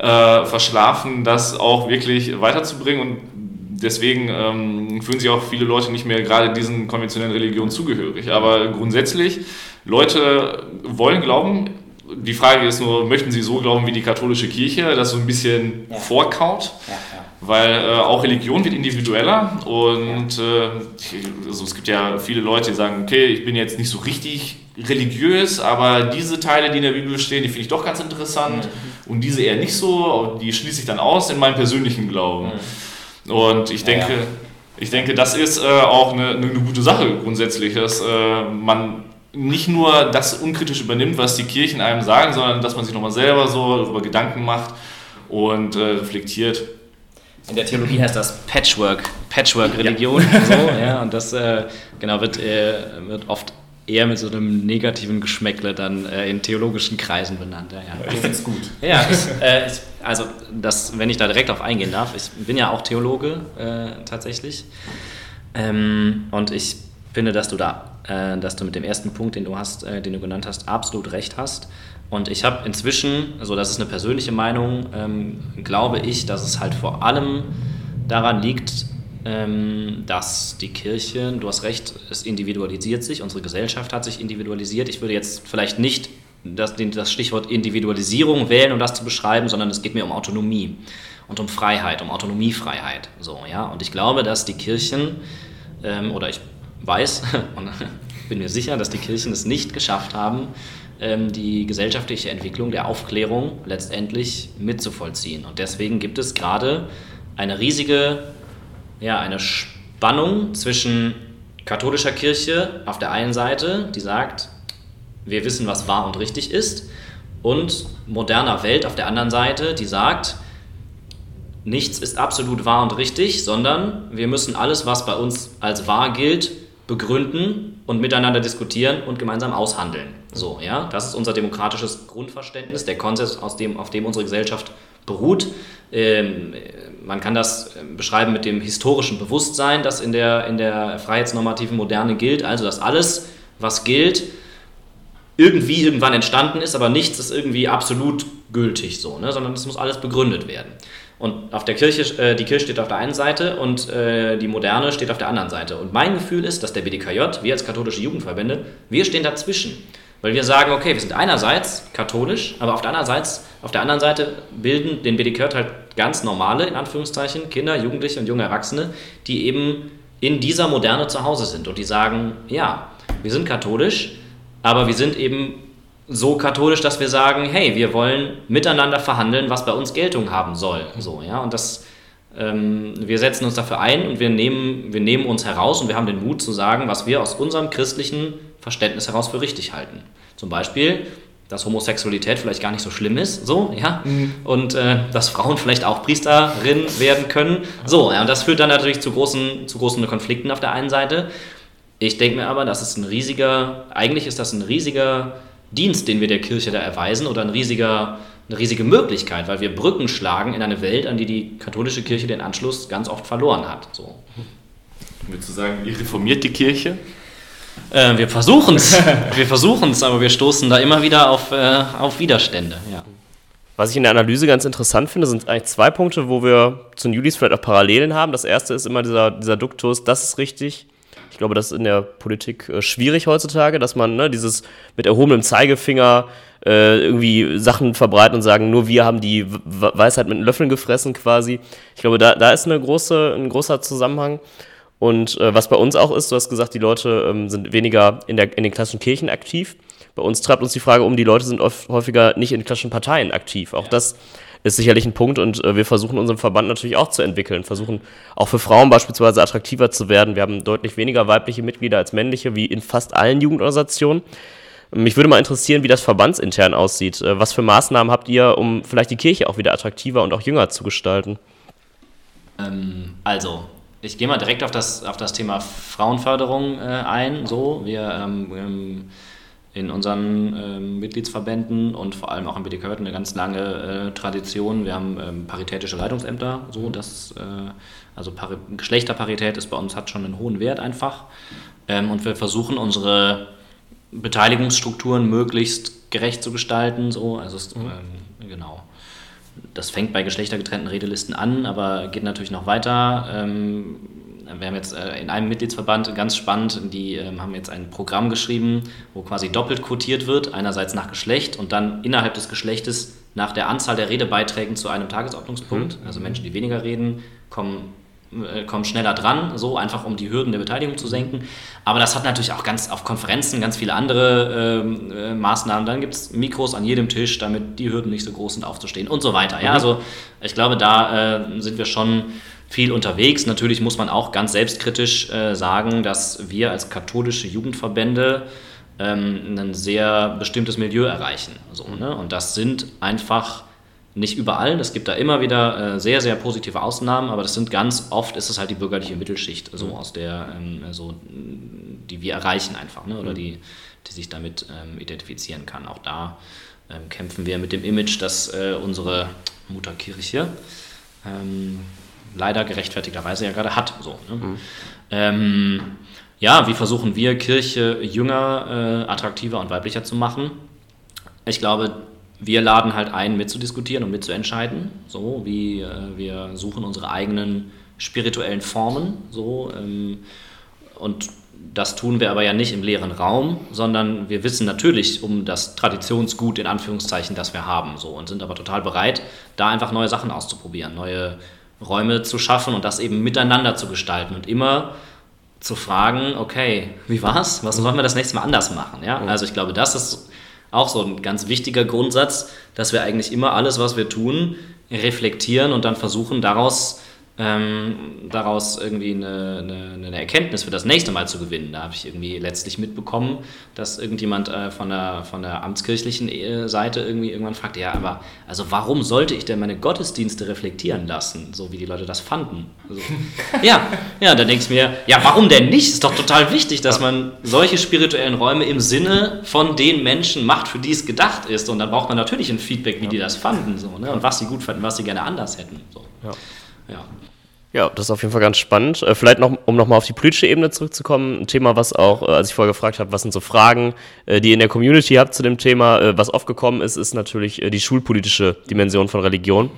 verschlafen, das auch wirklich weiterzubringen und deswegen ähm, fühlen sich auch viele Leute nicht mehr gerade diesen konventionellen Religionen zugehörig. Aber grundsätzlich, Leute wollen glauben. Die Frage ist nur, möchten sie so glauben wie die katholische Kirche, das so ein bisschen ja. vorkaut? Ja, ja. Weil äh, auch Religion wird individueller und äh, also es gibt ja viele Leute, die sagen, okay, ich bin jetzt nicht so richtig religiös, aber diese Teile, die in der Bibel stehen, die finde ich doch ganz interessant mhm. und diese eher nicht so, die schließe ich dann aus in meinem persönlichen Glauben. Mhm. Und ich denke, ja, ich denke, das ist äh, auch eine, eine, gute Sache grundsätzlich, dass äh, man nicht nur das unkritisch übernimmt, was die Kirchen einem sagen, sondern dass man sich nochmal selber so darüber Gedanken macht und äh, reflektiert. In der Theologie heißt das Patchwork, Patchwork-Religion. Ja. So, ja, und das äh, genau wird, äh, wird oft eher mit so einem negativen Geschmäckle dann äh, in theologischen Kreisen benannt. Ja, ja. Ich finde es gut. Ja, ich, äh, ich, also das, wenn ich da direkt auf eingehen darf, ich bin ja auch Theologe äh, tatsächlich. Ähm, und ich finde, dass du da, äh, dass du mit dem ersten Punkt, den du hast, äh, den du genannt hast, absolut recht hast. Und ich habe inzwischen, also das ist eine persönliche Meinung, ähm, glaube ich, dass es halt vor allem daran liegt, dass die Kirche, du hast recht, es individualisiert sich, unsere Gesellschaft hat sich individualisiert. Ich würde jetzt vielleicht nicht das, das Stichwort Individualisierung wählen, um das zu beschreiben, sondern es geht mir um Autonomie und um Freiheit, um Autonomiefreiheit. So, ja? Und ich glaube, dass die Kirchen, ähm, oder ich weiß und bin mir sicher, dass die Kirchen es nicht geschafft haben, ähm, die gesellschaftliche Entwicklung der Aufklärung letztendlich mitzuvollziehen. Und deswegen gibt es gerade eine riesige ja, eine Spannung zwischen katholischer Kirche auf der einen Seite, die sagt, wir wissen, was wahr und richtig ist, und moderner Welt auf der anderen Seite, die sagt, nichts ist absolut wahr und richtig, sondern wir müssen alles, was bei uns als wahr gilt, begründen und miteinander diskutieren und gemeinsam aushandeln. So, ja, das ist unser demokratisches Grundverständnis, der Konsens, aus dem, auf dem unsere Gesellschaft beruht. Ähm, man kann das ähm, beschreiben mit dem historischen Bewusstsein, das in der, in der freiheitsnormativen Moderne gilt. Also, dass alles, was gilt, irgendwie irgendwann entstanden ist, aber nichts ist irgendwie absolut gültig so, ne? sondern es muss alles begründet werden. Und auf der Kirche, äh, die Kirche steht auf der einen Seite und äh, die Moderne steht auf der anderen Seite. Und mein Gefühl ist, dass der BDKJ, wir als katholische Jugendverbände, wir stehen dazwischen. Weil wir sagen, okay, wir sind einerseits katholisch, aber auf der anderen Seite, auf der anderen Seite bilden den BDK halt ganz normale, in Anführungszeichen, Kinder, Jugendliche und junge Erwachsene, die eben in dieser Moderne zu Hause sind und die sagen, ja, wir sind katholisch, aber wir sind eben so katholisch, dass wir sagen, hey, wir wollen miteinander verhandeln, was bei uns Geltung haben soll. So, ja, und das, ähm, wir setzen uns dafür ein und wir nehmen, wir nehmen uns heraus und wir haben den Mut zu sagen, was wir aus unserem christlichen Verständnis heraus für richtig halten. Zum Beispiel, dass Homosexualität vielleicht gar nicht so schlimm ist, so, ja, mhm. und äh, dass Frauen vielleicht auch Priesterin werden können, so, ja, und das führt dann natürlich zu großen, zu großen Konflikten auf der einen Seite. Ich denke mir aber, das ist ein riesiger, eigentlich ist das ein riesiger Dienst, den wir der Kirche da erweisen oder ein riesiger, eine riesige Möglichkeit, weil wir Brücken schlagen in eine Welt, an die die katholische Kirche den Anschluss ganz oft verloren hat. So. Würdest du sagen, ihr reformiert die Kirche? Äh, wir versuchen es, wir versuchen es, aber wir stoßen da immer wieder auf, äh, auf Widerstände. Ja. Was ich in der Analyse ganz interessant finde, sind eigentlich zwei Punkte, wo wir zu Julis vielleicht auch Parallelen haben. Das erste ist immer dieser, dieser Duktus, das ist richtig. Ich glaube, das ist in der Politik äh, schwierig heutzutage, dass man ne, dieses mit erhobenem Zeigefinger äh, irgendwie Sachen verbreiten und sagen, nur wir haben die Weisheit mit Löffeln gefressen quasi. Ich glaube, da, da ist eine große, ein großer Zusammenhang. Und äh, was bei uns auch ist, du hast gesagt, die Leute ähm, sind weniger in, der, in den klassischen Kirchen aktiv. Bei uns treibt uns die Frage um, die Leute sind oft, häufiger nicht in klassischen Parteien aktiv. Auch ja. das ist sicherlich ein Punkt und äh, wir versuchen unseren Verband natürlich auch zu entwickeln, versuchen auch für Frauen beispielsweise attraktiver zu werden. Wir haben deutlich weniger weibliche Mitglieder als männliche, wie in fast allen Jugendorganisationen. Mich würde mal interessieren, wie das verbandsintern aussieht. Äh, was für Maßnahmen habt ihr, um vielleicht die Kirche auch wieder attraktiver und auch jünger zu gestalten? Ähm, also, ich gehe mal direkt auf das, auf das Thema Frauenförderung äh, ein. So, wir ähm, ähm in unseren äh, Mitgliedsverbänden und vor allem auch im BDK eine ganz lange äh, Tradition. Wir haben ähm, paritätische Leitungsämter, so dass äh, also Pari Geschlechterparität ist bei uns hat schon einen hohen Wert einfach. Ähm, und wir versuchen unsere Beteiligungsstrukturen möglichst gerecht zu gestalten. So, also es, mhm. ähm, genau. Das fängt bei geschlechtergetrennten Redelisten an, aber geht natürlich noch weiter. Ähm, wir haben jetzt äh, in einem Mitgliedsverband ganz spannend, die ähm, haben jetzt ein Programm geschrieben, wo quasi doppelt quotiert wird, einerseits nach Geschlecht und dann innerhalb des Geschlechtes nach der Anzahl der Redebeiträgen zu einem Tagesordnungspunkt. Mhm. Also Menschen, die weniger reden, kommen kommen schneller dran, so einfach um die Hürden der Beteiligung zu senken. Aber das hat natürlich auch ganz auf Konferenzen ganz viele andere ähm, äh, Maßnahmen. Dann gibt es Mikros an jedem Tisch, damit die Hürden nicht so groß sind, aufzustehen und so weiter. Ja, mhm. also ich glaube, da äh, sind wir schon viel unterwegs. Natürlich muss man auch ganz selbstkritisch äh, sagen, dass wir als katholische Jugendverbände ähm, ein sehr bestimmtes Milieu erreichen. So, ne? Und das sind einfach nicht überall. Es gibt da immer wieder äh, sehr, sehr positive Ausnahmen, aber das sind ganz oft ist es halt die bürgerliche Mittelschicht, so mhm. aus der, ähm, so, die wir erreichen einfach, ne? oder mhm. die, die sich damit ähm, identifizieren kann. Auch da ähm, kämpfen wir mit dem Image, dass äh, unsere Mutterkirche leider gerechtfertigterweise ja gerade hat. So, ne? mhm. Ja, wie versuchen wir Kirche jünger, äh, attraktiver und weiblicher zu machen? Ich glaube, wir laden halt ein, mitzudiskutieren und mitzuentscheiden. So, wie äh, wir suchen unsere eigenen spirituellen Formen. So, ähm, und das tun wir aber ja nicht im leeren Raum, sondern wir wissen natürlich um das Traditionsgut in Anführungszeichen, das wir haben. So, und sind aber total bereit, da einfach neue Sachen auszuprobieren, neue Räume zu schaffen und das eben miteinander zu gestalten und immer zu fragen, okay, wie war's? Was wollen wir das nächste Mal anders machen? Ja? Also ich glaube, das ist auch so ein ganz wichtiger Grundsatz, dass wir eigentlich immer alles, was wir tun, reflektieren und dann versuchen, daraus ähm, daraus irgendwie eine, eine, eine, Erkenntnis für das nächste Mal zu gewinnen. Da habe ich irgendwie letztlich mitbekommen, dass irgendjemand äh, von, der, von der amtskirchlichen äh, Seite irgendwie irgendwann fragt, ja, aber also warum sollte ich denn meine Gottesdienste reflektieren lassen, so wie die Leute das fanden? Also, ja, ja, da denke ich mir, ja, warum denn nicht? Ist doch total wichtig, dass man solche spirituellen Räume im Sinne von den Menschen macht, für die es gedacht ist. Und dann braucht man natürlich ein Feedback, wie die das fanden so, ne? und was sie gut fanden, was sie gerne anders hätten. So. Ja. Ja. Ja, das ist auf jeden Fall ganz spannend. Äh, vielleicht noch, um nochmal auf die politische Ebene zurückzukommen, ein Thema, was auch, äh, als ich vorher gefragt habe, was sind so Fragen, äh, die ihr in der Community habt zu dem Thema, was aufgekommen ist, ist natürlich die schulpolitische Dimension von Religion.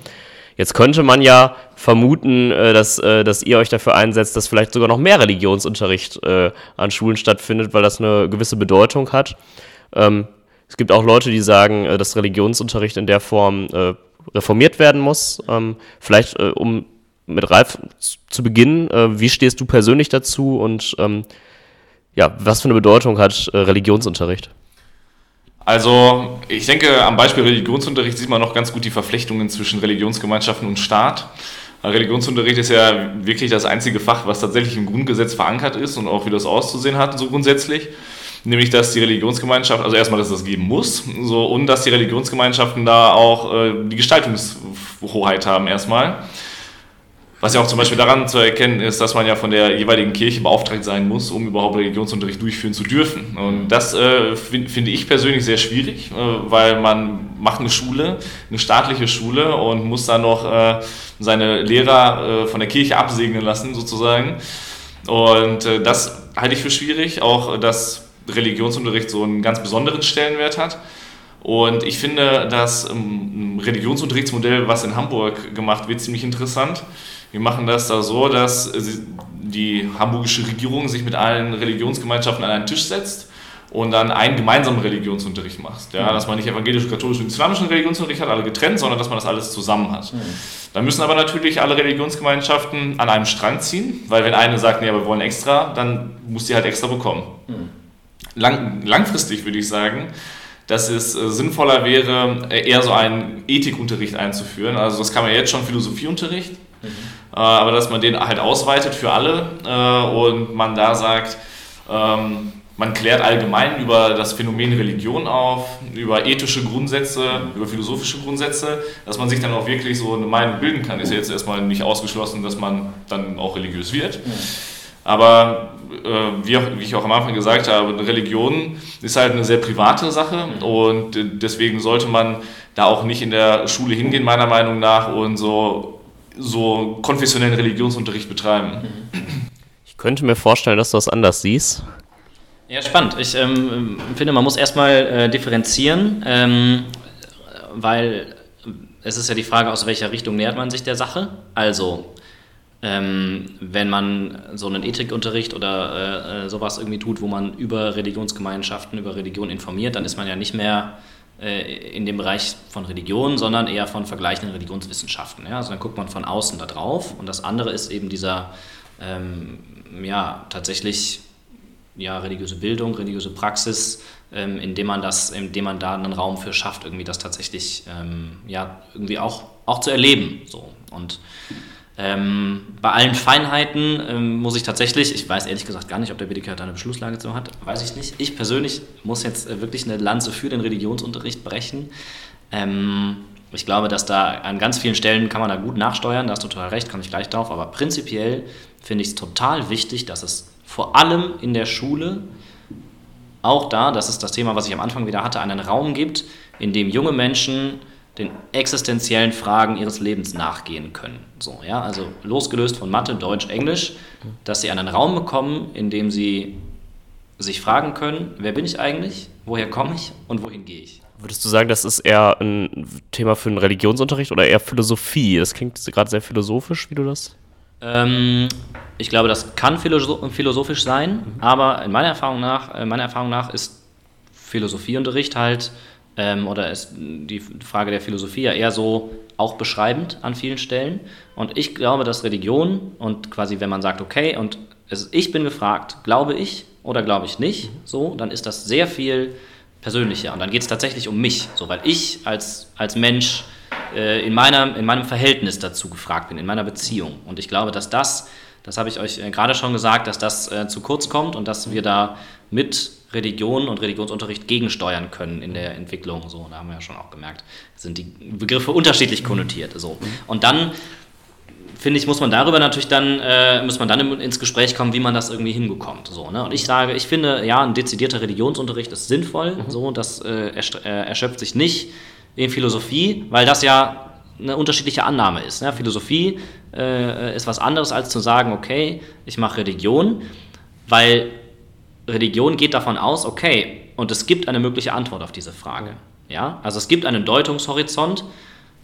Jetzt könnte man ja vermuten, dass, dass ihr euch dafür einsetzt, dass vielleicht sogar noch mehr Religionsunterricht an Schulen stattfindet, weil das eine gewisse Bedeutung hat. Ähm, es gibt auch Leute, die sagen, dass Religionsunterricht in der Form reformiert werden muss. Ähm, vielleicht, um mit Ralf zu beginnen. Äh, wie stehst du persönlich dazu und ähm, ja, was für eine Bedeutung hat äh, Religionsunterricht? Also, ich denke, am Beispiel Religionsunterricht sieht man noch ganz gut die Verflechtungen zwischen Religionsgemeinschaften und Staat. Religionsunterricht ist ja wirklich das einzige Fach, was tatsächlich im Grundgesetz verankert ist und auch wie das auszusehen hat, so grundsätzlich. Nämlich, dass die Religionsgemeinschaft, also erstmal, dass es das geben muss, so, und dass die Religionsgemeinschaften da auch äh, die Gestaltungshoheit haben, erstmal. Was ja auch zum Beispiel daran zu erkennen ist, dass man ja von der jeweiligen Kirche beauftragt sein muss, um überhaupt Religionsunterricht durchführen zu dürfen. Und das äh, find, finde ich persönlich sehr schwierig, äh, weil man macht eine Schule, eine staatliche Schule und muss dann noch äh, seine Lehrer äh, von der Kirche absegnen lassen, sozusagen. Und äh, das halte ich für schwierig, auch dass Religionsunterricht so einen ganz besonderen Stellenwert hat. Und ich finde das ähm, Religionsunterrichtsmodell, was in Hamburg gemacht wird, ziemlich interessant. Wir machen das da so, dass die hamburgische Regierung sich mit allen Religionsgemeinschaften an einen Tisch setzt und dann einen gemeinsamen Religionsunterricht macht. Ja, dass man nicht evangelisch, katholisch und islamischen Religionsunterricht hat, alle getrennt, sondern dass man das alles zusammen hat. Mhm. Dann müssen aber natürlich alle Religionsgemeinschaften an einem Strang ziehen, weil wenn eine sagt, nee, wir wollen extra, dann muss sie halt extra bekommen. Mhm. Lang, langfristig würde ich sagen, dass es äh, sinnvoller wäre, eher so einen Ethikunterricht einzuführen. Also das kann man jetzt schon Philosophieunterricht. Mhm. Äh, aber dass man den halt ausweitet für alle äh, und man da sagt, ähm, man klärt allgemein über das Phänomen Religion auf, über ethische Grundsätze, über philosophische Grundsätze, dass man sich dann auch wirklich so eine Meinung bilden kann. Ist ja jetzt erstmal nicht ausgeschlossen, dass man dann auch religiös wird. Aber äh, wie, auch, wie, ich auch am Anfang gesagt habe, eine Religion ist halt eine sehr private Sache und deswegen sollte man da auch nicht in der Schule hingehen, meiner Meinung nach, und so, so konfessionellen Religionsunterricht betreiben. Ich könnte mir vorstellen, dass du das anders siehst. Ja, spannend. Ich ähm, finde, man muss erstmal äh, differenzieren, ähm, weil es ist ja die Frage, aus welcher Richtung nähert man sich der Sache. Also, ähm, wenn man so einen Ethikunterricht oder äh, äh, sowas irgendwie tut, wo man über Religionsgemeinschaften, über Religion informiert, dann ist man ja nicht mehr äh, in dem Bereich von Religion, sondern eher von vergleichenden Religionswissenschaften. Ja? Also dann guckt man von außen da drauf und das andere ist eben dieser, ähm, ja, tatsächlich ja, religiöse Bildung, religiöse Praxis, ähm, indem man das, indem man da einen Raum für schafft, irgendwie das tatsächlich ähm, ja, irgendwie auch, auch zu erleben. So. Und ähm, bei allen Feinheiten ähm, muss ich tatsächlich, ich weiß ehrlich gesagt gar nicht, ob der BDK da eine Beschlusslage zu hat, weiß ich nicht. Ich persönlich muss jetzt äh, wirklich eine Lanze für den Religionsunterricht brechen. Ähm, ich glaube, dass da an ganz vielen Stellen kann man da gut nachsteuern, da hast du total recht, komme ich gleich drauf, aber prinzipiell finde ich es total wichtig, dass es vor allem in der Schule, auch da, das ist das Thema, was ich am Anfang wieder hatte, einen Raum gibt, in dem junge Menschen den existenziellen Fragen ihres Lebens nachgehen können. So, ja, also losgelöst von Mathe, Deutsch, Englisch, dass sie einen Raum bekommen, in dem sie sich fragen können, wer bin ich eigentlich, woher komme ich und wohin gehe ich. Würdest du sagen, das ist eher ein Thema für einen Religionsunterricht oder eher Philosophie? Das klingt gerade sehr philosophisch, wie du das ähm, ich glaube, das kann philosophisch sein, mhm. aber in meiner Erfahrung nach, äh, meiner Erfahrung nach ist Philosophieunterricht halt ähm, oder ist die Frage der Philosophie ja eher so auch beschreibend an vielen Stellen. Und ich glaube, dass Religion und quasi, wenn man sagt, okay, und es, ich bin gefragt, glaube ich oder glaube ich nicht, so, dann ist das sehr viel persönlicher. Und dann geht es tatsächlich um mich, so, weil ich als, als Mensch äh, in, meiner, in meinem Verhältnis dazu gefragt bin, in meiner Beziehung. Und ich glaube, dass das, das habe ich euch äh, gerade schon gesagt, dass das äh, zu kurz kommt und dass wir da mit Religion und Religionsunterricht gegensteuern können in der Entwicklung. So, da haben wir ja schon auch gemerkt, sind die Begriffe unterschiedlich konnotiert. So. Und dann finde ich, muss man darüber natürlich dann, äh, muss man dann ins Gespräch kommen, wie man das irgendwie hinbekommt. So, ne? Und ich sage, ich finde, ja, ein dezidierter Religionsunterricht ist sinnvoll, mhm. so, das äh, erschöpft sich nicht in Philosophie, weil das ja eine unterschiedliche Annahme ist. Ne? Philosophie äh, ist was anderes als zu sagen, okay, ich mache Religion, weil Religion geht davon aus, okay, und es gibt eine mögliche Antwort auf diese Frage. Ja? Also es gibt einen Deutungshorizont,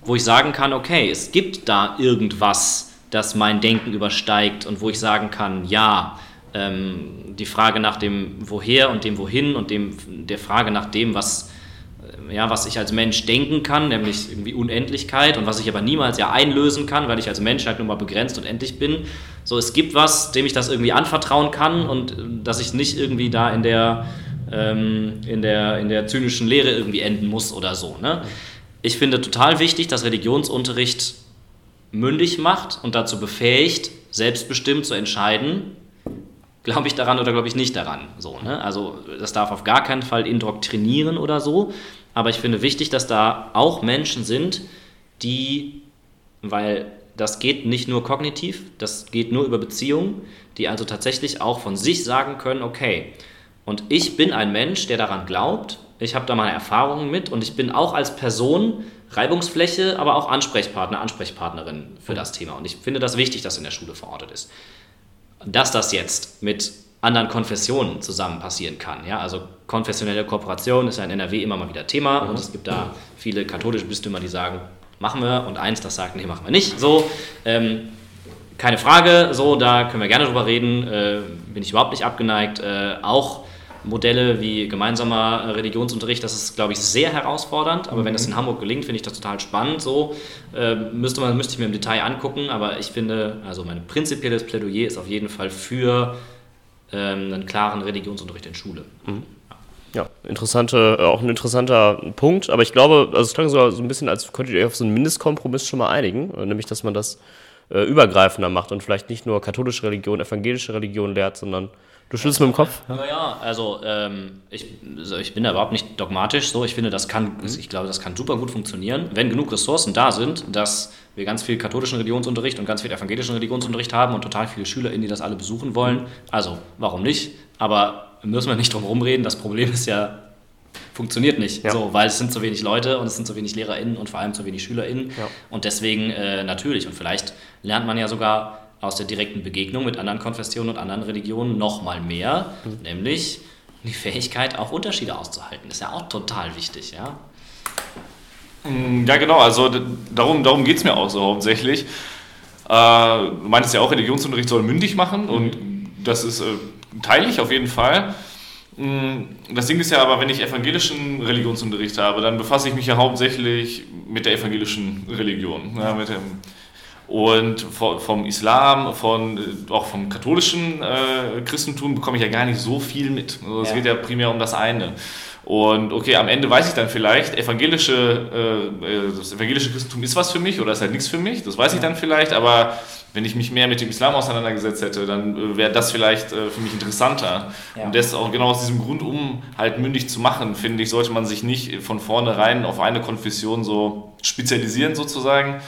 wo ich sagen kann, okay, es gibt da irgendwas, das mein Denken übersteigt und wo ich sagen kann, ja, ähm, die Frage nach dem Woher und dem Wohin und dem, der Frage nach dem, was ja, was ich als Mensch denken kann, nämlich irgendwie Unendlichkeit und was ich aber niemals ja einlösen kann, weil ich als Mensch halt nur mal begrenzt und endlich bin. So, es gibt was, dem ich das irgendwie anvertrauen kann und äh, dass ich nicht irgendwie da in der, ähm, in der, in der zynischen Lehre irgendwie enden muss oder so. Ne? Ich finde total wichtig, dass Religionsunterricht mündig macht und dazu befähigt, selbstbestimmt zu entscheiden, glaube ich daran oder glaube ich nicht daran. So, ne? Also das darf auf gar keinen Fall indoktrinieren oder so, aber ich finde wichtig, dass da auch Menschen sind, die, weil das geht nicht nur kognitiv, das geht nur über Beziehungen, die also tatsächlich auch von sich sagen können, okay, und ich bin ein Mensch, der daran glaubt, ich habe da meine Erfahrungen mit und ich bin auch als Person Reibungsfläche, aber auch Ansprechpartner, Ansprechpartnerin für das Thema. Und ich finde das wichtig, dass in der Schule verortet ist. Dass das jetzt mit anderen Konfessionen zusammen passieren kann. Ja? Also konfessionelle Kooperation ist ja in NRW immer mal wieder Thema mhm. und es gibt da viele katholische Bistümer, die sagen, machen wir und eins, das sagt, nee, machen wir nicht. So, ähm, keine Frage, so, da können wir gerne drüber reden, äh, bin ich überhaupt nicht abgeneigt. Äh, auch Modelle wie gemeinsamer Religionsunterricht, das ist, glaube ich, sehr herausfordernd, aber mhm. wenn das in Hamburg gelingt, finde ich das total spannend. So äh, müsste, man, müsste ich mir im Detail angucken, aber ich finde, also mein prinzipielles Plädoyer ist auf jeden Fall für ähm, einen klaren Religionsunterricht in Schule. Mhm. Ja, interessante, äh, auch ein interessanter Punkt, aber ich glaube, also es klang so, ein bisschen, als könntet ihr auf so einen Mindestkompromiss schon mal einigen, äh, nämlich, dass man das äh, übergreifender macht und vielleicht nicht nur katholische Religion, evangelische Religion lehrt, sondern Du schüttelst mit dem Kopf? Ja, ja also ähm, ich, also ich bin da überhaupt nicht dogmatisch so. Ich finde, das kann, mhm. ich glaube, das kann super gut funktionieren, wenn genug Ressourcen da sind, dass wir ganz viel katholischen Religionsunterricht und ganz viel evangelischen Religionsunterricht haben und total viele SchülerInnen, die das alle besuchen wollen. Also, warum nicht? Aber müssen wir nicht drum rumreden. Das Problem ist ja, funktioniert nicht. Ja. So, weil es sind zu wenig Leute und es sind zu wenig LehrerInnen und vor allem zu wenig SchülerInnen. Ja. Und deswegen äh, natürlich. Und vielleicht lernt man ja sogar aus der direkten Begegnung mit anderen Konfessionen und anderen Religionen noch mal mehr, mhm. nämlich die Fähigkeit, auch Unterschiede auszuhalten. Das ist ja auch total wichtig, ja. Mm, ja, genau, also darum, darum geht es mir auch so hauptsächlich. Äh, du meintest ja auch, Religionsunterricht soll mündig machen mhm. und das ist, äh, teile ich auf jeden Fall. Mm, das Ding ist ja aber, wenn ich evangelischen Religionsunterricht habe, dann befasse ich mich ja hauptsächlich mit der evangelischen Religion, ja, mit dem und vom Islam, von, auch vom katholischen äh, Christentum bekomme ich ja gar nicht so viel mit. Also es ja. geht ja primär um das eine. Und okay, am Ende weiß ich dann vielleicht, evangelische, äh, äh, das evangelische Christentum ist was für mich oder ist halt nichts für mich. Das weiß ich dann vielleicht, aber wenn ich mich mehr mit dem Islam auseinandergesetzt hätte, dann äh, wäre das vielleicht äh, für mich interessanter. Ja. Und das auch genau aus diesem Grund, um halt mündig zu machen, finde ich, sollte man sich nicht von vornherein auf eine Konfession so spezialisieren sozusagen,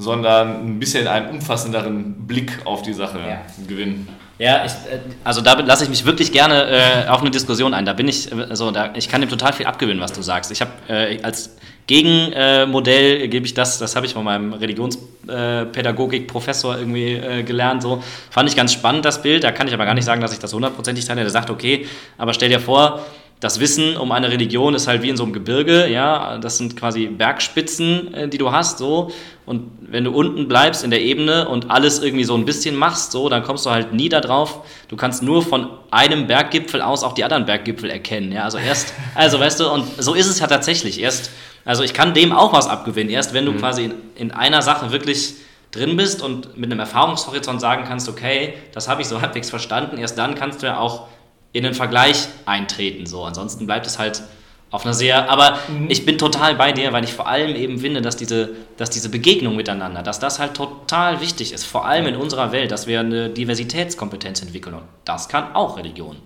sondern ein bisschen einen umfassenderen Blick auf die Sache ja. gewinnen. Ja, ich, äh, also da lasse ich mich wirklich gerne äh, auf eine Diskussion ein. Da bin ich, also da, ich kann dem total viel abgewinnen, was du sagst. Ich habe äh, als Gegenmodell äh, gebe ich das, das habe ich von meinem Religionspädagogik-Professor irgendwie äh, gelernt. So fand ich ganz spannend das Bild. Da kann ich aber gar nicht sagen, dass ich das hundertprozentig teile. Der sagt, okay, aber stell dir vor, das Wissen um eine Religion ist halt wie in so einem Gebirge, ja, das sind quasi Bergspitzen, äh, die du hast, so. Und wenn du unten bleibst in der Ebene und alles irgendwie so ein bisschen machst, so, dann kommst du halt nie da drauf. Du kannst nur von einem Berggipfel aus auch die anderen Berggipfel erkennen, ja. Also erst, also weißt du, und so ist es ja tatsächlich. Erst, also ich kann dem auch was abgewinnen. Erst wenn du mhm. quasi in, in einer Sache wirklich drin bist und mit einem Erfahrungshorizont sagen kannst, okay, das habe ich so halbwegs verstanden, erst dann kannst du ja auch in den Vergleich eintreten. So. Ansonsten bleibt es halt auf einer sehr, aber mhm. ich bin total bei dir, weil ich vor allem eben finde, dass diese, dass diese Begegnung miteinander, dass das halt total wichtig ist, vor allem in unserer Welt, dass wir eine Diversitätskompetenz entwickeln und das kann auch Religion.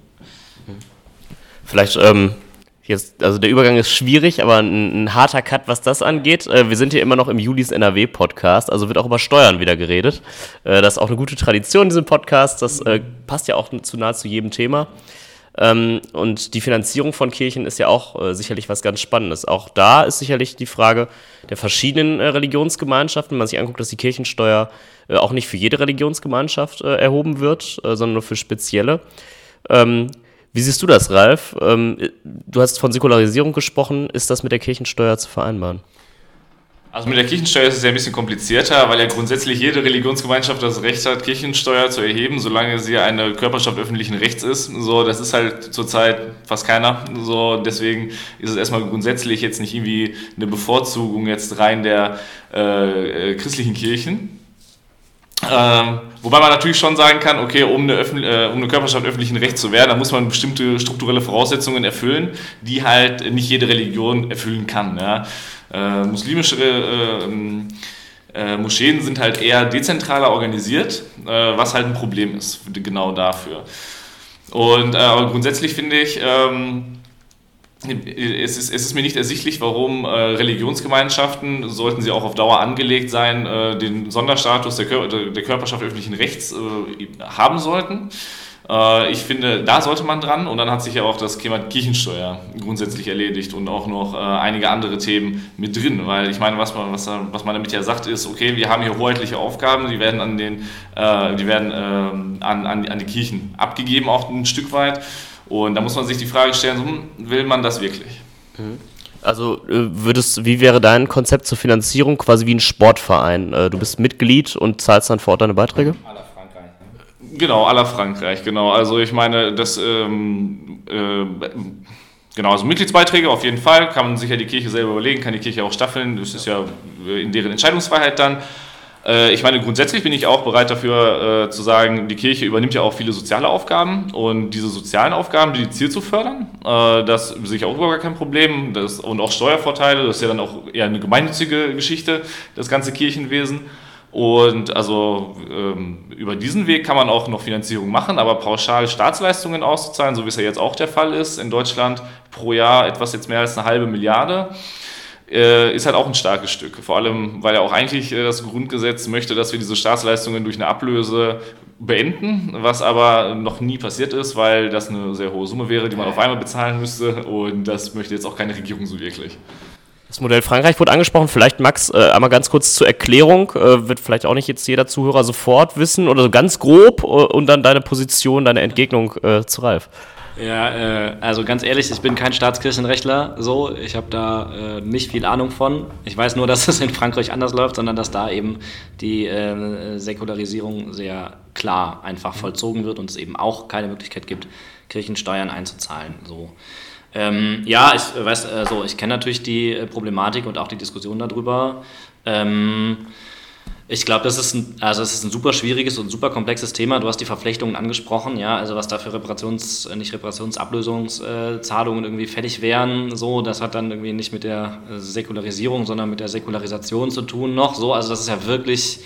Vielleicht ähm, Jetzt, also der Übergang ist schwierig, aber ein, ein harter Cut, was das angeht. Äh, wir sind hier immer noch im Julis NRW-Podcast, also wird auch über Steuern wieder geredet. Äh, das ist auch eine gute Tradition in diesem Podcast. Das äh, passt ja auch zu nahezu jedem Thema. Ähm, und die Finanzierung von Kirchen ist ja auch äh, sicherlich was ganz Spannendes. Auch da ist sicherlich die Frage der verschiedenen äh, Religionsgemeinschaften. Wenn man sich anguckt, dass die Kirchensteuer äh, auch nicht für jede Religionsgemeinschaft erhoben wird, sondern nur für spezielle. Ähm, wie siehst du das, Ralf? Ähm, du hast von Säkularisierung gesprochen. Ist das mit der Kirchensteuer zu vereinbaren? Also mit der Kirchensteuer ist es ja ein bisschen komplizierter, weil ja grundsätzlich jede Religionsgemeinschaft das Recht hat, Kirchensteuer zu erheben, solange sie eine Körperschaft öffentlichen Rechts ist. So, das ist halt zurzeit fast keiner. So, deswegen ist es erstmal grundsätzlich jetzt nicht irgendwie eine Bevorzugung jetzt rein der äh, äh christlichen Kirchen. Ähm, wobei man natürlich schon sagen kann, okay, um eine, äh, um eine Körperschaft öffentlichen Rechts zu werden, da muss man bestimmte strukturelle Voraussetzungen erfüllen, die halt nicht jede Religion erfüllen kann. Ja. Äh, muslimische äh, ähm, äh, Moscheen sind halt eher dezentraler organisiert, äh, was halt ein Problem ist, genau dafür. Und äh, aber grundsätzlich finde ich, ähm, es ist, es ist, mir nicht ersichtlich, warum äh, Religionsgemeinschaften, sollten sie auch auf Dauer angelegt sein, äh, den Sonderstatus der, Kör der, Körperschaft öffentlichen Rechts äh, haben sollten. Äh, ich finde, da sollte man dran und dann hat sich ja auch das Thema Kirchensteuer grundsätzlich erledigt und auch noch äh, einige andere Themen mit drin, weil ich meine, was man, was, was man damit ja sagt, ist, okay, wir haben hier hoheitliche Aufgaben, die werden an, den, äh, die werden ähm, an, an, an die Kirchen abgegeben, auch ein Stück weit. Und da muss man sich die Frage stellen, hm, will man das wirklich? Mhm. Also äh, würdest, wie wäre dein Konzept zur Finanzierung quasi wie ein Sportverein? Äh, du bist Mitglied und zahlst dann vor Ort deine Beiträge? Aller Frankreich. Ne? Genau, aller Frankreich, genau. Also ich meine, das ähm, äh, genau, also Mitgliedsbeiträge auf jeden Fall, kann man sich ja die Kirche selber überlegen, kann die Kirche auch staffeln, das ist ja in deren Entscheidungsfreiheit dann. Äh, ich meine, grundsätzlich bin ich auch bereit dafür äh, zu sagen, die Kirche übernimmt ja auch viele soziale Aufgaben und diese sozialen Aufgaben dediziert zu fördern, äh, das sehe ich auch überhaupt kein Problem das, und auch Steuervorteile, das ist ja dann auch eher eine gemeinnützige Geschichte, das ganze Kirchenwesen. Und also ähm, über diesen Weg kann man auch noch Finanzierung machen, aber pauschal Staatsleistungen auszuzahlen, so wie es ja jetzt auch der Fall ist in Deutschland, pro Jahr etwas jetzt mehr als eine halbe Milliarde äh, ist halt auch ein starkes Stück. Vor allem, weil ja auch eigentlich äh, das Grundgesetz möchte, dass wir diese Staatsleistungen durch eine Ablöse beenden, was aber noch nie passiert ist, weil das eine sehr hohe Summe wäre, die man auf einmal bezahlen müsste und das möchte jetzt auch keine Regierung so wirklich. Das Modell Frankreich wurde angesprochen. Vielleicht, Max, äh, einmal ganz kurz zur Erklärung. Äh, wird vielleicht auch nicht jetzt jeder Zuhörer sofort wissen oder so ganz grob äh, und dann deine Position, deine Entgegnung zu Ralf. Ja, äh, also ganz ehrlich, ich bin kein Staatskirchenrechtler, so. Ich habe da äh, nicht viel Ahnung von. Ich weiß nur, dass es in Frankreich anders läuft, sondern dass da eben die äh, Säkularisierung sehr klar einfach vollzogen wird und es eben auch keine Möglichkeit gibt, Kirchensteuern einzuzahlen. So. Ähm, ja, ich weiß, äh, so, ich kenne natürlich die äh, Problematik und auch die Diskussion darüber. Ähm, ich glaube, das ist ein, also es ist ein super schwieriges und super komplexes Thema. Du hast die Verflechtungen angesprochen, ja, also was da für Reparations, äh, nicht Reparationsablösungszahlungen äh, irgendwie fällig wären, so, das hat dann irgendwie nicht mit der Säkularisierung, sondern mit der Säkularisation zu tun noch, so, also das ist ja wirklich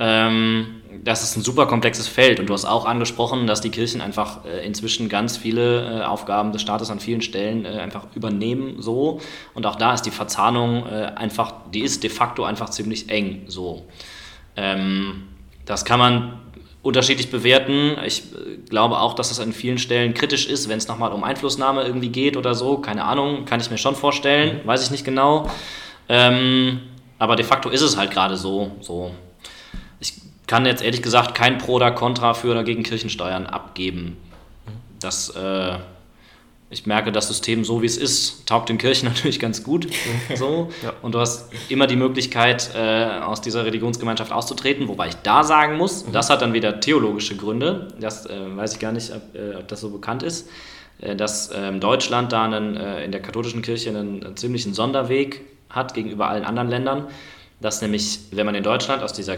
ähm, das ist ein super komplexes Feld und du hast auch angesprochen, dass die Kirchen einfach äh, inzwischen ganz viele äh, Aufgaben des Staates an vielen Stellen äh, einfach übernehmen so und auch da ist die Verzahnung einfach, die ist de facto einfach ziemlich eng so. Ähm, das kann man unterschiedlich bewerten. Ich glaube auch, dass das an vielen Stellen kritisch ist, wenn es nochmal um Einflussnahme irgendwie geht oder so. Keine Ahnung, kann ich mir schon vorstellen, weiß ich nicht genau. Ähm, aber de facto ist es halt gerade so. so kann jetzt ehrlich gesagt kein Pro oder Contra für oder gegen Kirchensteuern abgeben. Das, äh, ich merke, das System so wie es ist, taugt den Kirchen natürlich ganz gut. so. Ja. Und du hast immer die Möglichkeit, äh, aus dieser Religionsgemeinschaft auszutreten, wobei ich da sagen muss, mhm. das hat dann wieder theologische Gründe. Das äh, weiß ich gar nicht, ob, äh, ob das so bekannt ist. Äh, dass ähm, Deutschland da einen, äh, in der katholischen Kirche einen, einen ziemlichen Sonderweg hat gegenüber allen anderen Ländern. Dass nämlich, wenn man in Deutschland aus dieser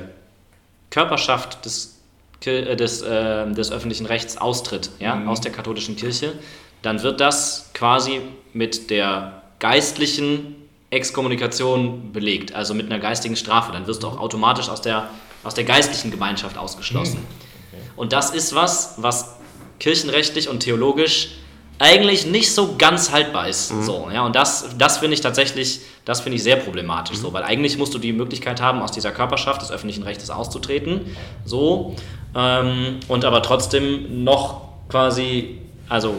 Körperschaft des, äh, des, äh, des öffentlichen Rechts austritt, ja, mhm. aus der katholischen Kirche, dann wird das quasi mit der geistlichen Exkommunikation belegt, also mit einer geistigen Strafe. Dann wirst du auch automatisch aus der, aus der geistlichen Gemeinschaft ausgeschlossen. Mhm. Okay. Und das ist was, was kirchenrechtlich und theologisch eigentlich nicht so ganz haltbar ist. Mhm. So, ja, und das, das finde ich tatsächlich, das finde ich sehr problematisch, mhm. so, weil eigentlich musst du die Möglichkeit haben, aus dieser Körperschaft des öffentlichen Rechtes auszutreten, so, ähm, und aber trotzdem noch quasi, also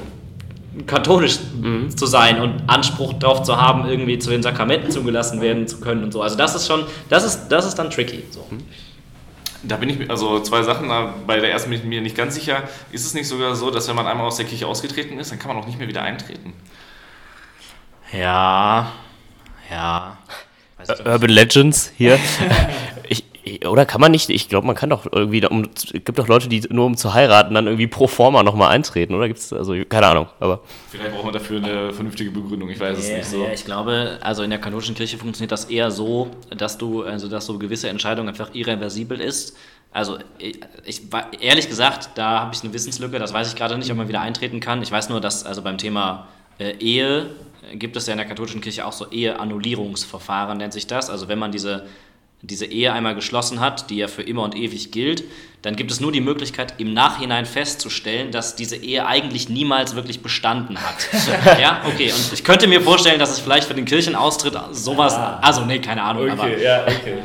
katholisch mhm. zu sein und Anspruch darauf zu haben, irgendwie zu den Sakramenten zugelassen werden zu können und so. Also das ist schon, das ist, das ist dann tricky. So. Da bin ich, also zwei Sachen, bei der ersten bin ich mir nicht ganz sicher. Ist es nicht sogar so, dass wenn man einmal aus der Kirche ausgetreten ist, dann kann man auch nicht mehr wieder eintreten? Ja, ja. Urban Legends hier. oder kann man nicht, ich glaube, man kann doch irgendwie, um, es gibt doch Leute, die nur um zu heiraten dann irgendwie pro forma nochmal eintreten, oder? Gibt's, also, keine Ahnung, aber. Vielleicht braucht man dafür eine vernünftige Begründung, ich weiß ja, es nicht so. Ja, ich glaube, also in der kanonischen Kirche funktioniert das eher so, dass du, also dass so gewisse Entscheidungen einfach irreversibel ist. Also, ich, ich ehrlich gesagt, da habe ich eine Wissenslücke, das weiß ich gerade nicht, ob man wieder eintreten kann. Ich weiß nur, dass also beim Thema äh, Ehe gibt es ja in der katholischen Kirche auch so Eheannullierungsverfahren, nennt sich das. Also wenn man diese diese Ehe einmal geschlossen hat, die ja für immer und ewig gilt, dann gibt es nur die Möglichkeit, im Nachhinein festzustellen, dass diese Ehe eigentlich niemals wirklich bestanden hat. ja, okay. Und ich könnte mir vorstellen, dass es vielleicht für den Kirchenaustritt sowas. Ah. Also, nee, keine Ahnung. Okay, aber, ja, okay.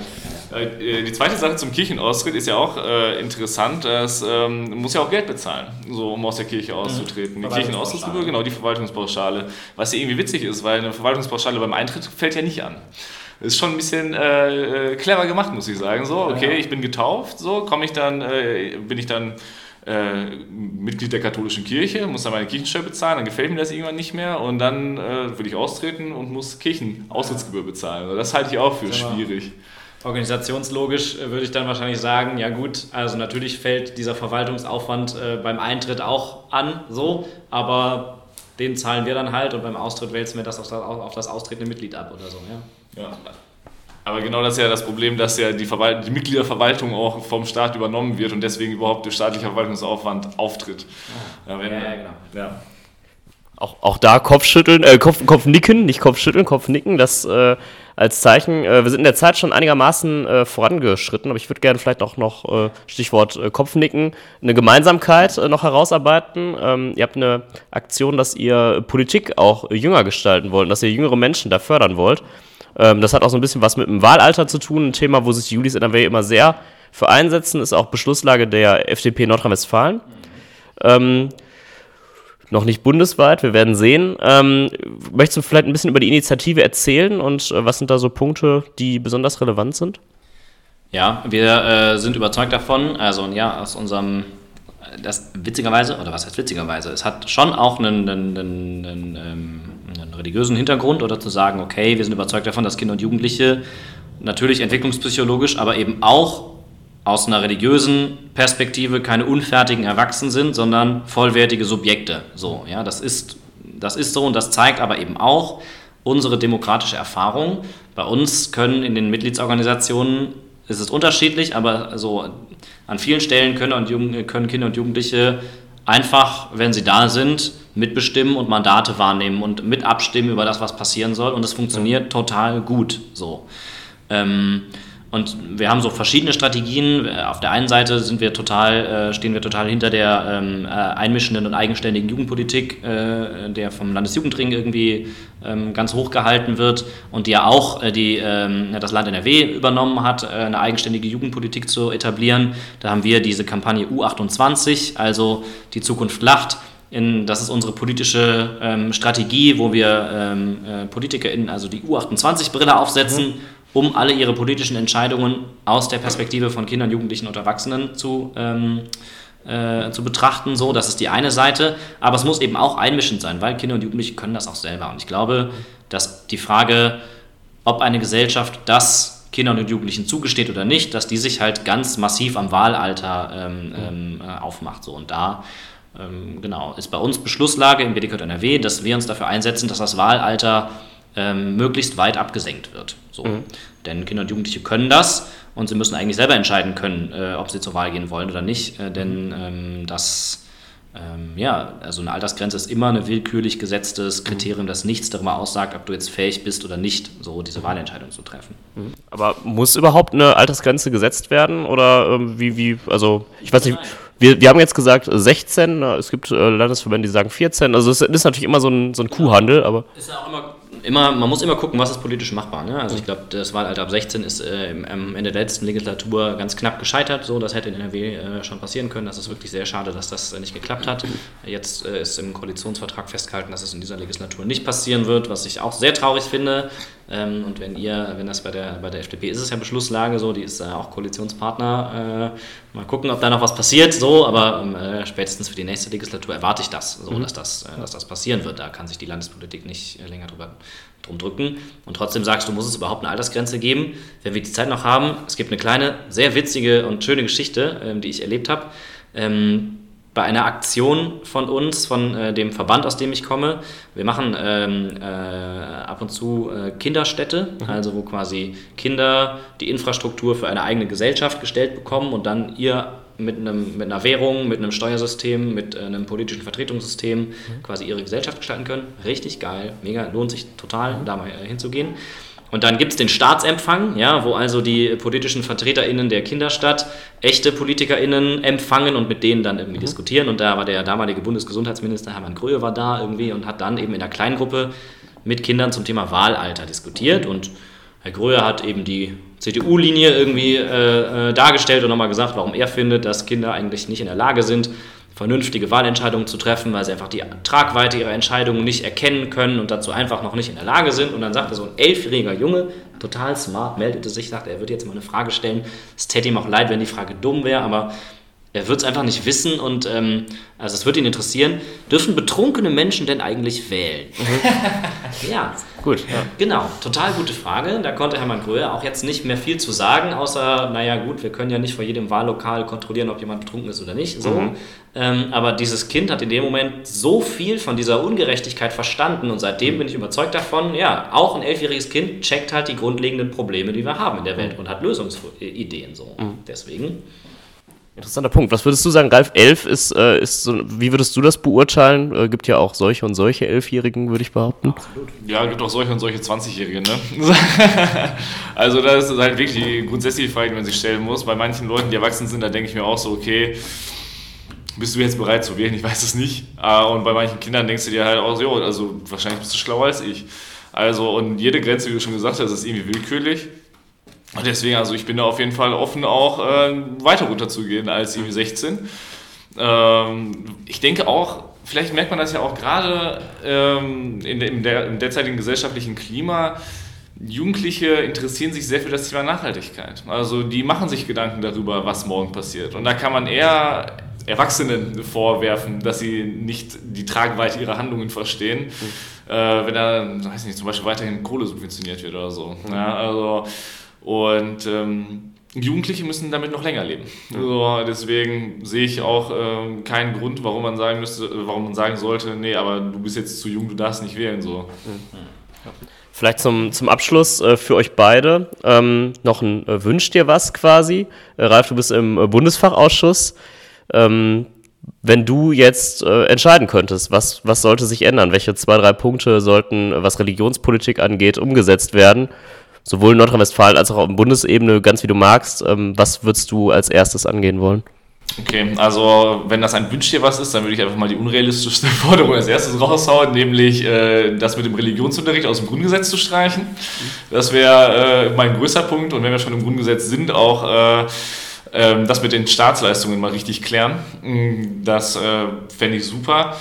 Äh, die zweite Sache zum Kirchenaustritt ist ja auch äh, interessant. Es ähm, muss ja auch Geld bezahlen, so, um aus der Kirche auszutreten. Die Kirchenaustrittsgebühr, genau, die Verwaltungspauschale. Was ja irgendwie witzig ist, weil eine Verwaltungspauschale beim Eintritt fällt ja nicht an ist schon ein bisschen äh, äh, clever gemacht, muss ich sagen. So, okay, ja. ich bin getauft, so komme ich dann, äh, bin ich dann äh, Mitglied der katholischen Kirche, muss dann meine Kirchensteuer bezahlen, dann gefällt mir das irgendwann nicht mehr und dann äh, will ich austreten und muss Kirchenaustrittsgebühr bezahlen. Also das halte ich auch für schwierig. Organisationslogisch äh, würde ich dann wahrscheinlich sagen, ja gut, also natürlich fällt dieser Verwaltungsaufwand äh, beim Eintritt auch an, so, aber den zahlen wir dann halt und beim Austritt wälzen wir das auf das, auf das austretende Mitglied ab oder so, ja. Ja. Aber genau das ist ja das Problem, dass ja die, die, Mitgliederverwaltung auch vom Staat übernommen wird und deswegen überhaupt der staatliche Verwaltungsaufwand auftritt. Ah. Ja, wenn, ja, ja, genau. Ja. Auch, auch da Kopfschütteln, äh, Kopf, Kopfnicken, nicht Kopfschütteln, Kopfnicken, das äh, als Zeichen. Äh, wir sind in der Zeit schon einigermaßen äh, vorangeschritten, aber ich würde gerne vielleicht auch noch, äh, Stichwort äh, Kopfnicken, eine Gemeinsamkeit äh, noch herausarbeiten. Ähm, ihr habt eine Aktion, dass ihr Politik auch jünger gestalten wollt, dass ihr jüngere Menschen da fördern wollt. Ähm, das hat auch so ein bisschen was mit dem Wahlalter zu tun, ein Thema, wo sich die Julis NRW immer sehr für einsetzen, ist auch Beschlusslage der FDP Nordrhein-Westfalen. Ähm, noch nicht bundesweit, wir werden sehen. Ähm, möchtest du vielleicht ein bisschen über die Initiative erzählen und äh, was sind da so Punkte, die besonders relevant sind? Ja, wir äh, sind überzeugt davon, also ja, aus unserem, das witzigerweise, oder was heißt witzigerweise, es hat schon auch einen, einen, einen, einen, ähm, einen religiösen Hintergrund oder zu sagen, okay, wir sind überzeugt davon, dass Kinder und Jugendliche natürlich entwicklungspsychologisch, aber eben auch aus einer religiösen Perspektive keine unfertigen Erwachsenen sind, sondern vollwertige Subjekte. So, ja, das ist, das ist so und das zeigt aber eben auch unsere demokratische Erfahrung. Bei uns können in den Mitgliedsorganisationen ist es unterschiedlich, aber so an vielen Stellen können, und können Kinder und Jugendliche einfach, wenn sie da sind, mitbestimmen und Mandate wahrnehmen und mit abstimmen über das, was passieren soll. Und es funktioniert total gut so. Ähm, und wir haben so verschiedene Strategien. Auf der einen Seite sind wir total, äh, stehen wir total hinter der ähm, äh, einmischenden und eigenständigen Jugendpolitik, äh, der vom Landesjugendring irgendwie ähm, ganz hoch gehalten wird und die ja auch die, ähm, das Land NRW übernommen hat, eine eigenständige Jugendpolitik zu etablieren. Da haben wir diese Kampagne U28, also die Zukunft lacht. In, das ist unsere politische ähm, Strategie, wo wir ähm, äh, PolitikerInnen also die U28-Brille aufsetzen. Mhm um alle ihre politischen Entscheidungen aus der Perspektive von Kindern, Jugendlichen und Erwachsenen zu, ähm, äh, zu betrachten. So, das ist die eine Seite. Aber es muss eben auch einmischend sein, weil Kinder und Jugendliche können das auch selber. Und ich glaube, dass die Frage, ob eine Gesellschaft das Kindern und Jugendlichen zugesteht oder nicht, dass die sich halt ganz massiv am Wahlalter ähm, ähm, äh, aufmacht. So. Und da ähm, genau, ist bei uns Beschlusslage im BDK NRW, dass wir uns dafür einsetzen, dass das Wahlalter ähm, möglichst weit abgesenkt wird. So. Mhm. Denn Kinder und Jugendliche können das und sie müssen eigentlich selber entscheiden können, äh, ob sie zur Wahl gehen wollen oder nicht. Äh, denn ähm, das, ähm, ja, also eine Altersgrenze ist immer ein willkürlich gesetztes Kriterium, das nichts darüber aussagt, ob du jetzt fähig bist oder nicht, so diese Wahlentscheidung zu treffen. Mhm. Aber muss überhaupt eine Altersgrenze gesetzt werden oder ähm, wie, wie, also ich weiß nicht. Wir, wir haben jetzt gesagt 16, es gibt äh, Landesverbände, die sagen 14. Also es ist natürlich immer so ein, so ein Kuhhandel, aber. Ist ja auch immer immer, man muss immer gucken, was ist politisch machbar. Ne? Also ich glaube, das Wahlalter ab 16 ist äh, am Ende der letzten Legislatur ganz knapp gescheitert. So, das hätte in NRW äh, schon passieren können. Das ist wirklich sehr schade, dass das äh, nicht geklappt hat. Jetzt äh, ist im Koalitionsvertrag festgehalten, dass es in dieser Legislatur nicht passieren wird, was ich auch sehr traurig finde. Ähm, und wenn ihr, wenn das bei der, bei der FDP ist es ja Beschlusslage so, die ist ja auch Koalitionspartner. Äh, mal gucken, ob da noch was passiert. So, aber ähm, äh, spätestens für die nächste Legislatur erwarte ich das, so, mhm. dass, das dass das passieren wird. Da kann sich die Landespolitik nicht länger drüber drum drücken. Und trotzdem sagst du, muss es überhaupt eine Altersgrenze geben? Wenn wir die Zeit noch haben, es gibt eine kleine, sehr witzige und schöne Geschichte, ähm, die ich erlebt habe. Ähm, bei einer Aktion von uns, von äh, dem Verband, aus dem ich komme. Wir machen ähm, äh, ab und zu äh, Kinderstädte, mhm. also wo quasi Kinder die Infrastruktur für eine eigene Gesellschaft gestellt bekommen und dann ihr mit, einem, mit einer Währung, mit einem Steuersystem, mit äh, einem politischen Vertretungssystem mhm. quasi ihre Gesellschaft gestalten können. Richtig geil, mega, lohnt sich total, mhm. da mal äh, hinzugehen. Und dann gibt es den Staatsempfang, ja, wo also die politischen VertreterInnen der Kinderstadt echte PolitikerInnen empfangen und mit denen dann irgendwie mhm. diskutieren. Und da war der damalige Bundesgesundheitsminister Hermann Gröhe war da irgendwie und hat dann eben in der Kleingruppe mit Kindern zum Thema Wahlalter diskutiert. Mhm. Und Herr Gröhe hat eben die CDU-Linie irgendwie äh, äh, dargestellt und nochmal gesagt, warum er findet, dass Kinder eigentlich nicht in der Lage sind, vernünftige Wahlentscheidungen zu treffen, weil sie einfach die Tragweite ihrer Entscheidungen nicht erkennen können und dazu einfach noch nicht in der Lage sind. Und dann sagte so ein elfjähriger Junge, total smart, meldete sich, sagte, er würde jetzt mal eine Frage stellen. Es täte ihm auch leid, wenn die Frage dumm wäre, aber er wird es einfach nicht wissen und ähm, also es wird ihn interessieren. Dürfen betrunkene Menschen denn eigentlich wählen? Mhm. ja. Gut. Ja. Genau, total gute Frage. Da konnte Hermann Gröhe auch jetzt nicht mehr viel zu sagen, außer, naja gut, wir können ja nicht vor jedem Wahllokal kontrollieren, ob jemand betrunken ist oder nicht. So. Mhm. Ähm, aber dieses Kind hat in dem Moment so viel von dieser Ungerechtigkeit verstanden und seitdem mhm. bin ich überzeugt davon, ja, auch ein elfjähriges Kind checkt halt die grundlegenden Probleme, die wir haben in der Welt und hat Lösungsideen so. Mhm. Deswegen Interessanter Punkt. Was würdest du sagen, Ralf? Elf ist, äh, ist so, wie würdest du das beurteilen? Äh, gibt ja auch solche und solche Elfjährigen, würde ich behaupten. Absolut. Ja, gibt auch solche und solche 20-Jährige, ne? also das ist halt wirklich die grundsätzliche Frage, die man sich stellen muss. Bei manchen Leuten, die erwachsen sind, da denke ich mir auch so, okay, bist du jetzt bereit zu wählen? Ich weiß es nicht. Ah, und bei manchen Kindern denkst du dir halt auch, so, also wahrscheinlich bist du schlauer als ich. Also, und jede Grenze, wie du schon gesagt hast, ist irgendwie willkürlich. Und deswegen, also ich bin da auf jeden Fall offen, auch äh, weiter runterzugehen als irgendwie 16. Ähm, ich denke auch, vielleicht merkt man das ja auch gerade ähm, in, in der, im derzeitigen gesellschaftlichen Klima, Jugendliche interessieren sich sehr für das Thema Nachhaltigkeit. Also die machen sich Gedanken darüber, was morgen passiert. Und da kann man eher Erwachsenen vorwerfen, dass sie nicht die Tragweite ihrer Handlungen verstehen, mhm. äh, wenn da, weiß nicht, zum Beispiel weiterhin Kohle subventioniert wird oder so. Mhm. Ja, also und ähm, Jugendliche müssen damit noch länger leben. Also deswegen sehe ich auch äh, keinen Grund, warum man sagen müsste, warum man sagen sollte, nee, aber du bist jetzt zu jung, du darfst nicht wählen. So. Vielleicht zum, zum Abschluss äh, für euch beide ähm, noch ein äh, Wünsch dir was quasi. Äh, Ralf, du bist im äh, Bundesfachausschuss. Ähm, wenn du jetzt äh, entscheiden könntest, was, was sollte sich ändern? Welche zwei, drei Punkte sollten, was Religionspolitik angeht, umgesetzt werden? Sowohl in Nordrhein-Westfalen als auch auf Bundesebene, ganz wie du magst. Ähm, was würdest du als erstes angehen wollen? Okay, also wenn das ein Wünsch dir was ist, dann würde ich einfach mal die unrealistischste Forderung als erstes raushauen, nämlich äh, das mit dem Religionsunterricht aus dem Grundgesetz zu streichen. Das wäre äh, mein größter Punkt und wenn wir schon im Grundgesetz sind, auch äh, ähm, das mit den Staatsleistungen mal richtig klären. Mm, das äh, fände ich super.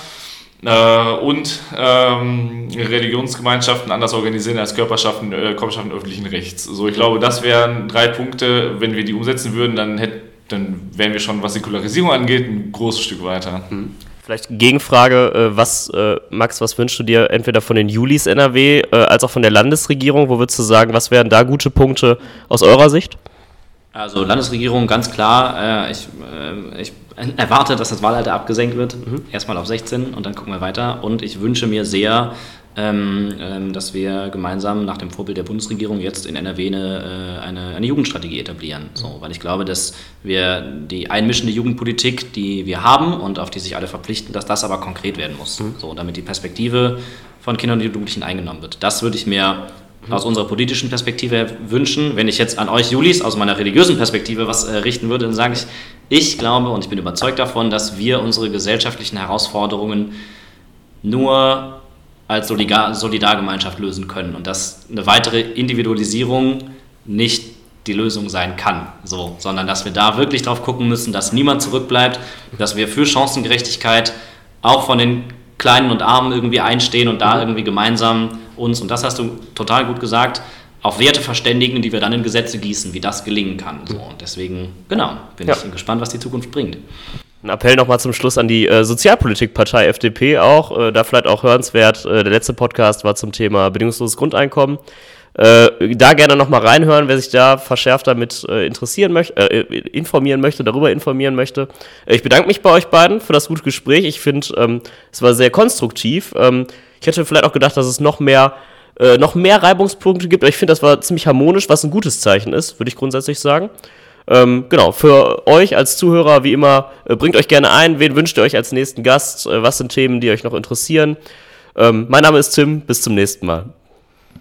Äh, und ähm, Religionsgemeinschaften anders organisieren als Körperschaften, äh, Körperschaften öffentlichen Rechts. So, ich glaube, das wären drei Punkte. Wenn wir die umsetzen würden, dann, hätt, dann wären wir schon, was Säkularisierung angeht, ein großes Stück weiter. Mhm. Vielleicht Gegenfrage, äh, was, äh, Max, was wünschst du dir entweder von den Julis NRW als auch von der Landesregierung? Wo würdest du sagen, was wären da gute Punkte aus eurer Sicht? Also Landesregierung ganz klar, äh, ich, äh, ich erwarte, dass das Wahlalter abgesenkt wird, mhm. erstmal auf 16 und dann gucken wir weiter. Und ich wünsche mir sehr, ähm, ähm, dass wir gemeinsam nach dem Vorbild der Bundesregierung jetzt in NRW eine, äh, eine, eine Jugendstrategie etablieren. So, weil ich glaube, dass wir die einmischende Jugendpolitik, die wir haben und auf die sich alle verpflichten, dass das aber konkret werden muss. Mhm. So, damit die Perspektive von Kindern und Jugendlichen eingenommen wird. Das würde ich mir aus unserer politischen Perspektive wünschen. Wenn ich jetzt an euch Julis aus meiner religiösen Perspektive was äh, richten würde, dann sage ich, ich glaube und ich bin überzeugt davon, dass wir unsere gesellschaftlichen Herausforderungen nur als Solidar Solidargemeinschaft lösen können und dass eine weitere Individualisierung nicht die Lösung sein kann, so, sondern dass wir da wirklich drauf gucken müssen, dass niemand zurückbleibt, dass wir für Chancengerechtigkeit auch von den Kleinen und Armen irgendwie einstehen und da irgendwie gemeinsam uns, und das hast du total gut gesagt, auf Werte verständigen, die wir dann in Gesetze gießen, wie das gelingen kann. So, und deswegen, genau, bin ja. ich gespannt, was die Zukunft bringt. Ein Appell nochmal zum Schluss an die äh, Sozialpolitikpartei FDP auch, äh, da vielleicht auch hörenswert. Äh, der letzte Podcast war zum Thema bedingungsloses Grundeinkommen. Äh, da gerne nochmal reinhören, wer sich da verschärft damit äh, interessieren möchte, äh, informieren möchte, darüber informieren möchte. ich bedanke mich bei euch beiden für das gute Gespräch. Ich finde, ähm, es war sehr konstruktiv. Ähm, ich hätte vielleicht auch gedacht, dass es noch mehr, äh, noch mehr Reibungspunkte gibt, aber ich finde, das war ziemlich harmonisch, was ein gutes Zeichen ist, würde ich grundsätzlich sagen. Ähm, genau, für euch als Zuhörer, wie immer, äh, bringt euch gerne ein, wen wünscht ihr euch als nächsten Gast, äh, was sind Themen, die euch noch interessieren. Ähm, mein Name ist Tim, bis zum nächsten Mal.